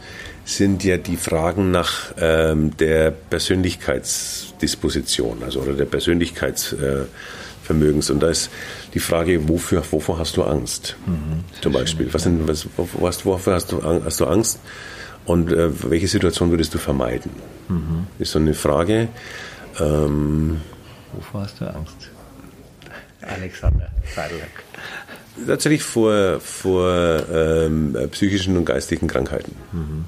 Speaker 1: sind ja die Fragen nach ähm, der Persönlichkeitsdisposition, also oder der Persönlichkeitsvermögens. Äh. Und da ist die Frage, wofür, wovor hast du Angst? Zum Beispiel. Was, sind, was, wofür hast du, hast du Angst? Und äh, welche Situation würdest du vermeiden? Ist so eine Frage. Ähm,
Speaker 2: Wovor hast du Angst? Alexander Seidelak.
Speaker 1: Tatsächlich vor, vor ähm, psychischen und geistigen Krankheiten.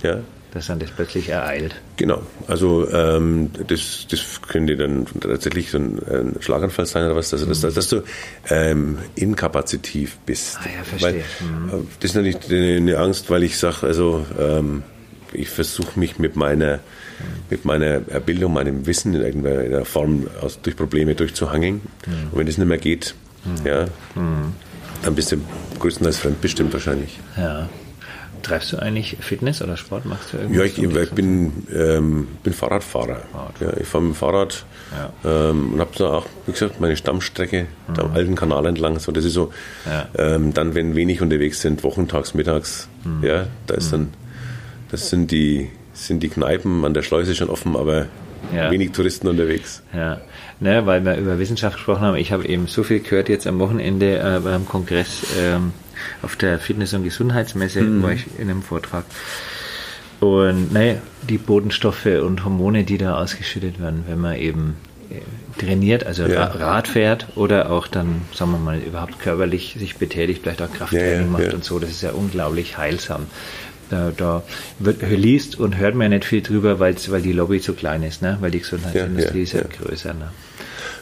Speaker 1: Ja,
Speaker 2: Dass dann das plötzlich ereilt.
Speaker 1: genau. Also ähm, das, das könnte dann tatsächlich so ein, ein Schlaganfall sein oder was. Also dass, dass du ähm, inkapazitiv bist.
Speaker 2: Ah ja, verstehe.
Speaker 1: Weil, äh, das ist natürlich eine, Angst, weil ich sage, also ähm, ich versuche mich mit meiner mit meiner Bildung, meinem Wissen in irgendeiner Form aus, durch Probleme durchzuhangeln. Und wenn das nicht mehr geht, ja, dann bist du größtenteils fremdbestimmt wahrscheinlich.
Speaker 2: Ja. Treibst du eigentlich Fitness oder Sport? Machst du irgendwas?
Speaker 1: Ja, ich,
Speaker 2: dich
Speaker 1: ich bin, ähm, bin Fahrradfahrer. Ja, ich fahre mit dem Fahrrad ähm, und habe da auch, wie gesagt, meine Stammstrecke da am alten Kanal entlang. So, das ist so,
Speaker 2: Ja.
Speaker 1: ähm, dann, wenn wenig unterwegs sind, wochentags, mittags, ja, da ist dann, das sind die, sind die Kneipen an der Schleuse schon offen, aber
Speaker 2: Ja.
Speaker 1: wenig Touristen unterwegs.
Speaker 2: Ja, ne, weil wir über Wissenschaft gesprochen haben. Ich habe eben so viel gehört jetzt am Wochenende äh, beim Kongress ähm, auf der Fitness- und Gesundheitsmesse, war ich in einem Vortrag. Und naja, die Bodenstoffe und Hormone, die da ausgeschüttet werden, wenn man eben äh, trainiert, also
Speaker 1: Ja.
Speaker 2: Ra- Rad fährt oder auch dann, sagen wir mal, überhaupt körperlich sich betätigt, vielleicht auch Krafttraining
Speaker 1: Ja, ja,
Speaker 2: macht und so, das ist ja unglaublich heilsam. Da, da wird, liest und hört man ja nicht viel drüber, weil die Lobby zu klein ist, ne? weil die Gesundheitsindustrie
Speaker 1: Ja, ja,
Speaker 2: ist ja,
Speaker 1: ja.
Speaker 2: größer. Ne?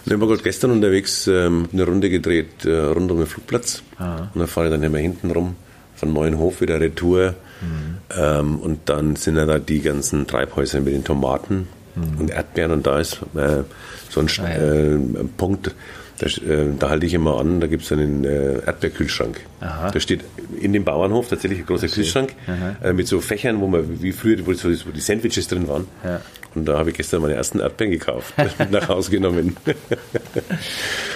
Speaker 1: Ich war gerade gestern unterwegs, ähm, eine Runde gedreht äh, rund um den Flugplatz.
Speaker 2: Ah.
Speaker 1: Und dann fahre ich dann immer hinten rum, von Neuenhof wieder Retour.
Speaker 2: Mhm.
Speaker 1: Ähm, und dann sind ja da die ganzen Treibhäuser mit den Tomaten und Erdbeeren. Und da ist äh, so ein,
Speaker 2: Mhm. Ah, ja.
Speaker 1: äh, ein Punkt, da, äh, da halte ich immer an, da gibt es einen äh, Erdbeerkühlschrank.
Speaker 2: Aha.
Speaker 1: Da steht in dem Bauernhof tatsächlich ein großer Kühlschrank äh, mit so Fächern, wo man wie früher, wo, so, wo die Sandwiches drin waren.
Speaker 2: Ja.
Speaker 1: Und da habe ich gestern meine ersten Erdbeeren gekauft, nach Hause genommen.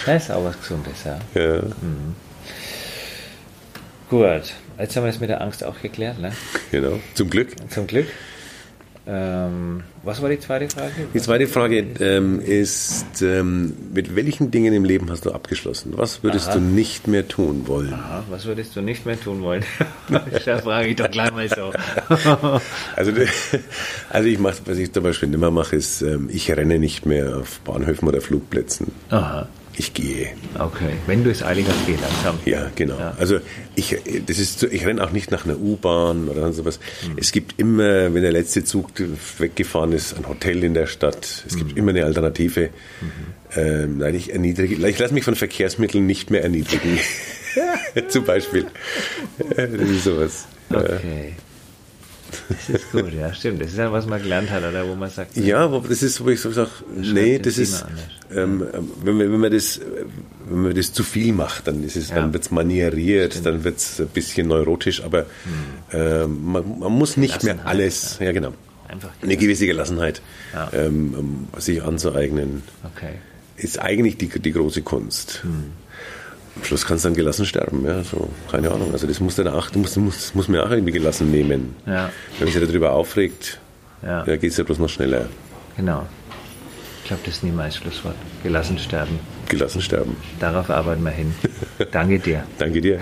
Speaker 2: Das ist auch was Gesundes, ja.
Speaker 1: ja.
Speaker 2: Gut, jetzt haben wir es mit der Angst auch geklärt, ne?
Speaker 1: Genau, zum Glück.
Speaker 2: Zum Glück. Ähm, was war die zweite Frage?
Speaker 1: Die zweite Frage ähm, ist, ähm, mit welchen Dingen im Leben hast du abgeschlossen? Was würdest
Speaker 2: Aha.
Speaker 1: du nicht mehr tun wollen?
Speaker 2: Aha, was würdest du nicht mehr tun wollen? da frage ich doch gleich mal so.
Speaker 1: Also, also ich mache, was ich zum Beispiel mehr mache, ist, ähm, ich renne nicht mehr auf Bahnhöfen oder Flugplätzen.
Speaker 2: Aha,
Speaker 1: Ich gehe.
Speaker 2: okay. Wenn du es eilig hast, geh langsam.
Speaker 1: Ja, genau.
Speaker 2: Ja.
Speaker 1: Also ich, das ist, so- ich renne auch nicht nach einer U-Bahn oder sowas.
Speaker 2: Hm.
Speaker 1: Es gibt immer, wenn der letzte Zug weggefahren ist, ein Hotel in der Stadt. Es gibt immer eine Alternative. Ähm, nein, ich erniedrige, ich lasse mich von Verkehrsmitteln nicht mehr erniedrigen. Zum Beispiel. Das ist sowas. Äh,
Speaker 2: Okay. Das ist gut, ja, stimmt. Das ist ja, was man gelernt hat, oder wo man sagt,
Speaker 1: Ja, wo- das ist, wo ich so sage, nee, das ist, ähm, ähm, wenn, man, wenn, man das, wenn man das zu viel macht, dann ist es,
Speaker 2: Ja.
Speaker 1: dann wird's manieriert, dann wird's ein bisschen neurotisch, aber ähm, man, man muss nicht mehr alles, ja, genau,
Speaker 2: einfach.
Speaker 1: eine gewisse Gelassenheit
Speaker 2: Ja.
Speaker 1: ähm, ähm, sich anzueignen,
Speaker 2: Okay.
Speaker 1: ist eigentlich die, die große Kunst. Am Schluss kannst du dann gelassen sterben, ja, so, keine Ahnung. Also das muss dann auch, du musst, du musst, das muss man auch irgendwie gelassen nehmen.
Speaker 2: Ja.
Speaker 1: Wenn man sich darüber aufregt,
Speaker 2: Ja.
Speaker 1: ja, geht's ja bloß noch schneller.
Speaker 2: Genau. Ich glaube, das ist nie mein Schlusswort. Gelassen sterben.
Speaker 1: Gelassen sterben.
Speaker 2: Darauf arbeiten wir hin. Danke dir.
Speaker 1: Danke dir.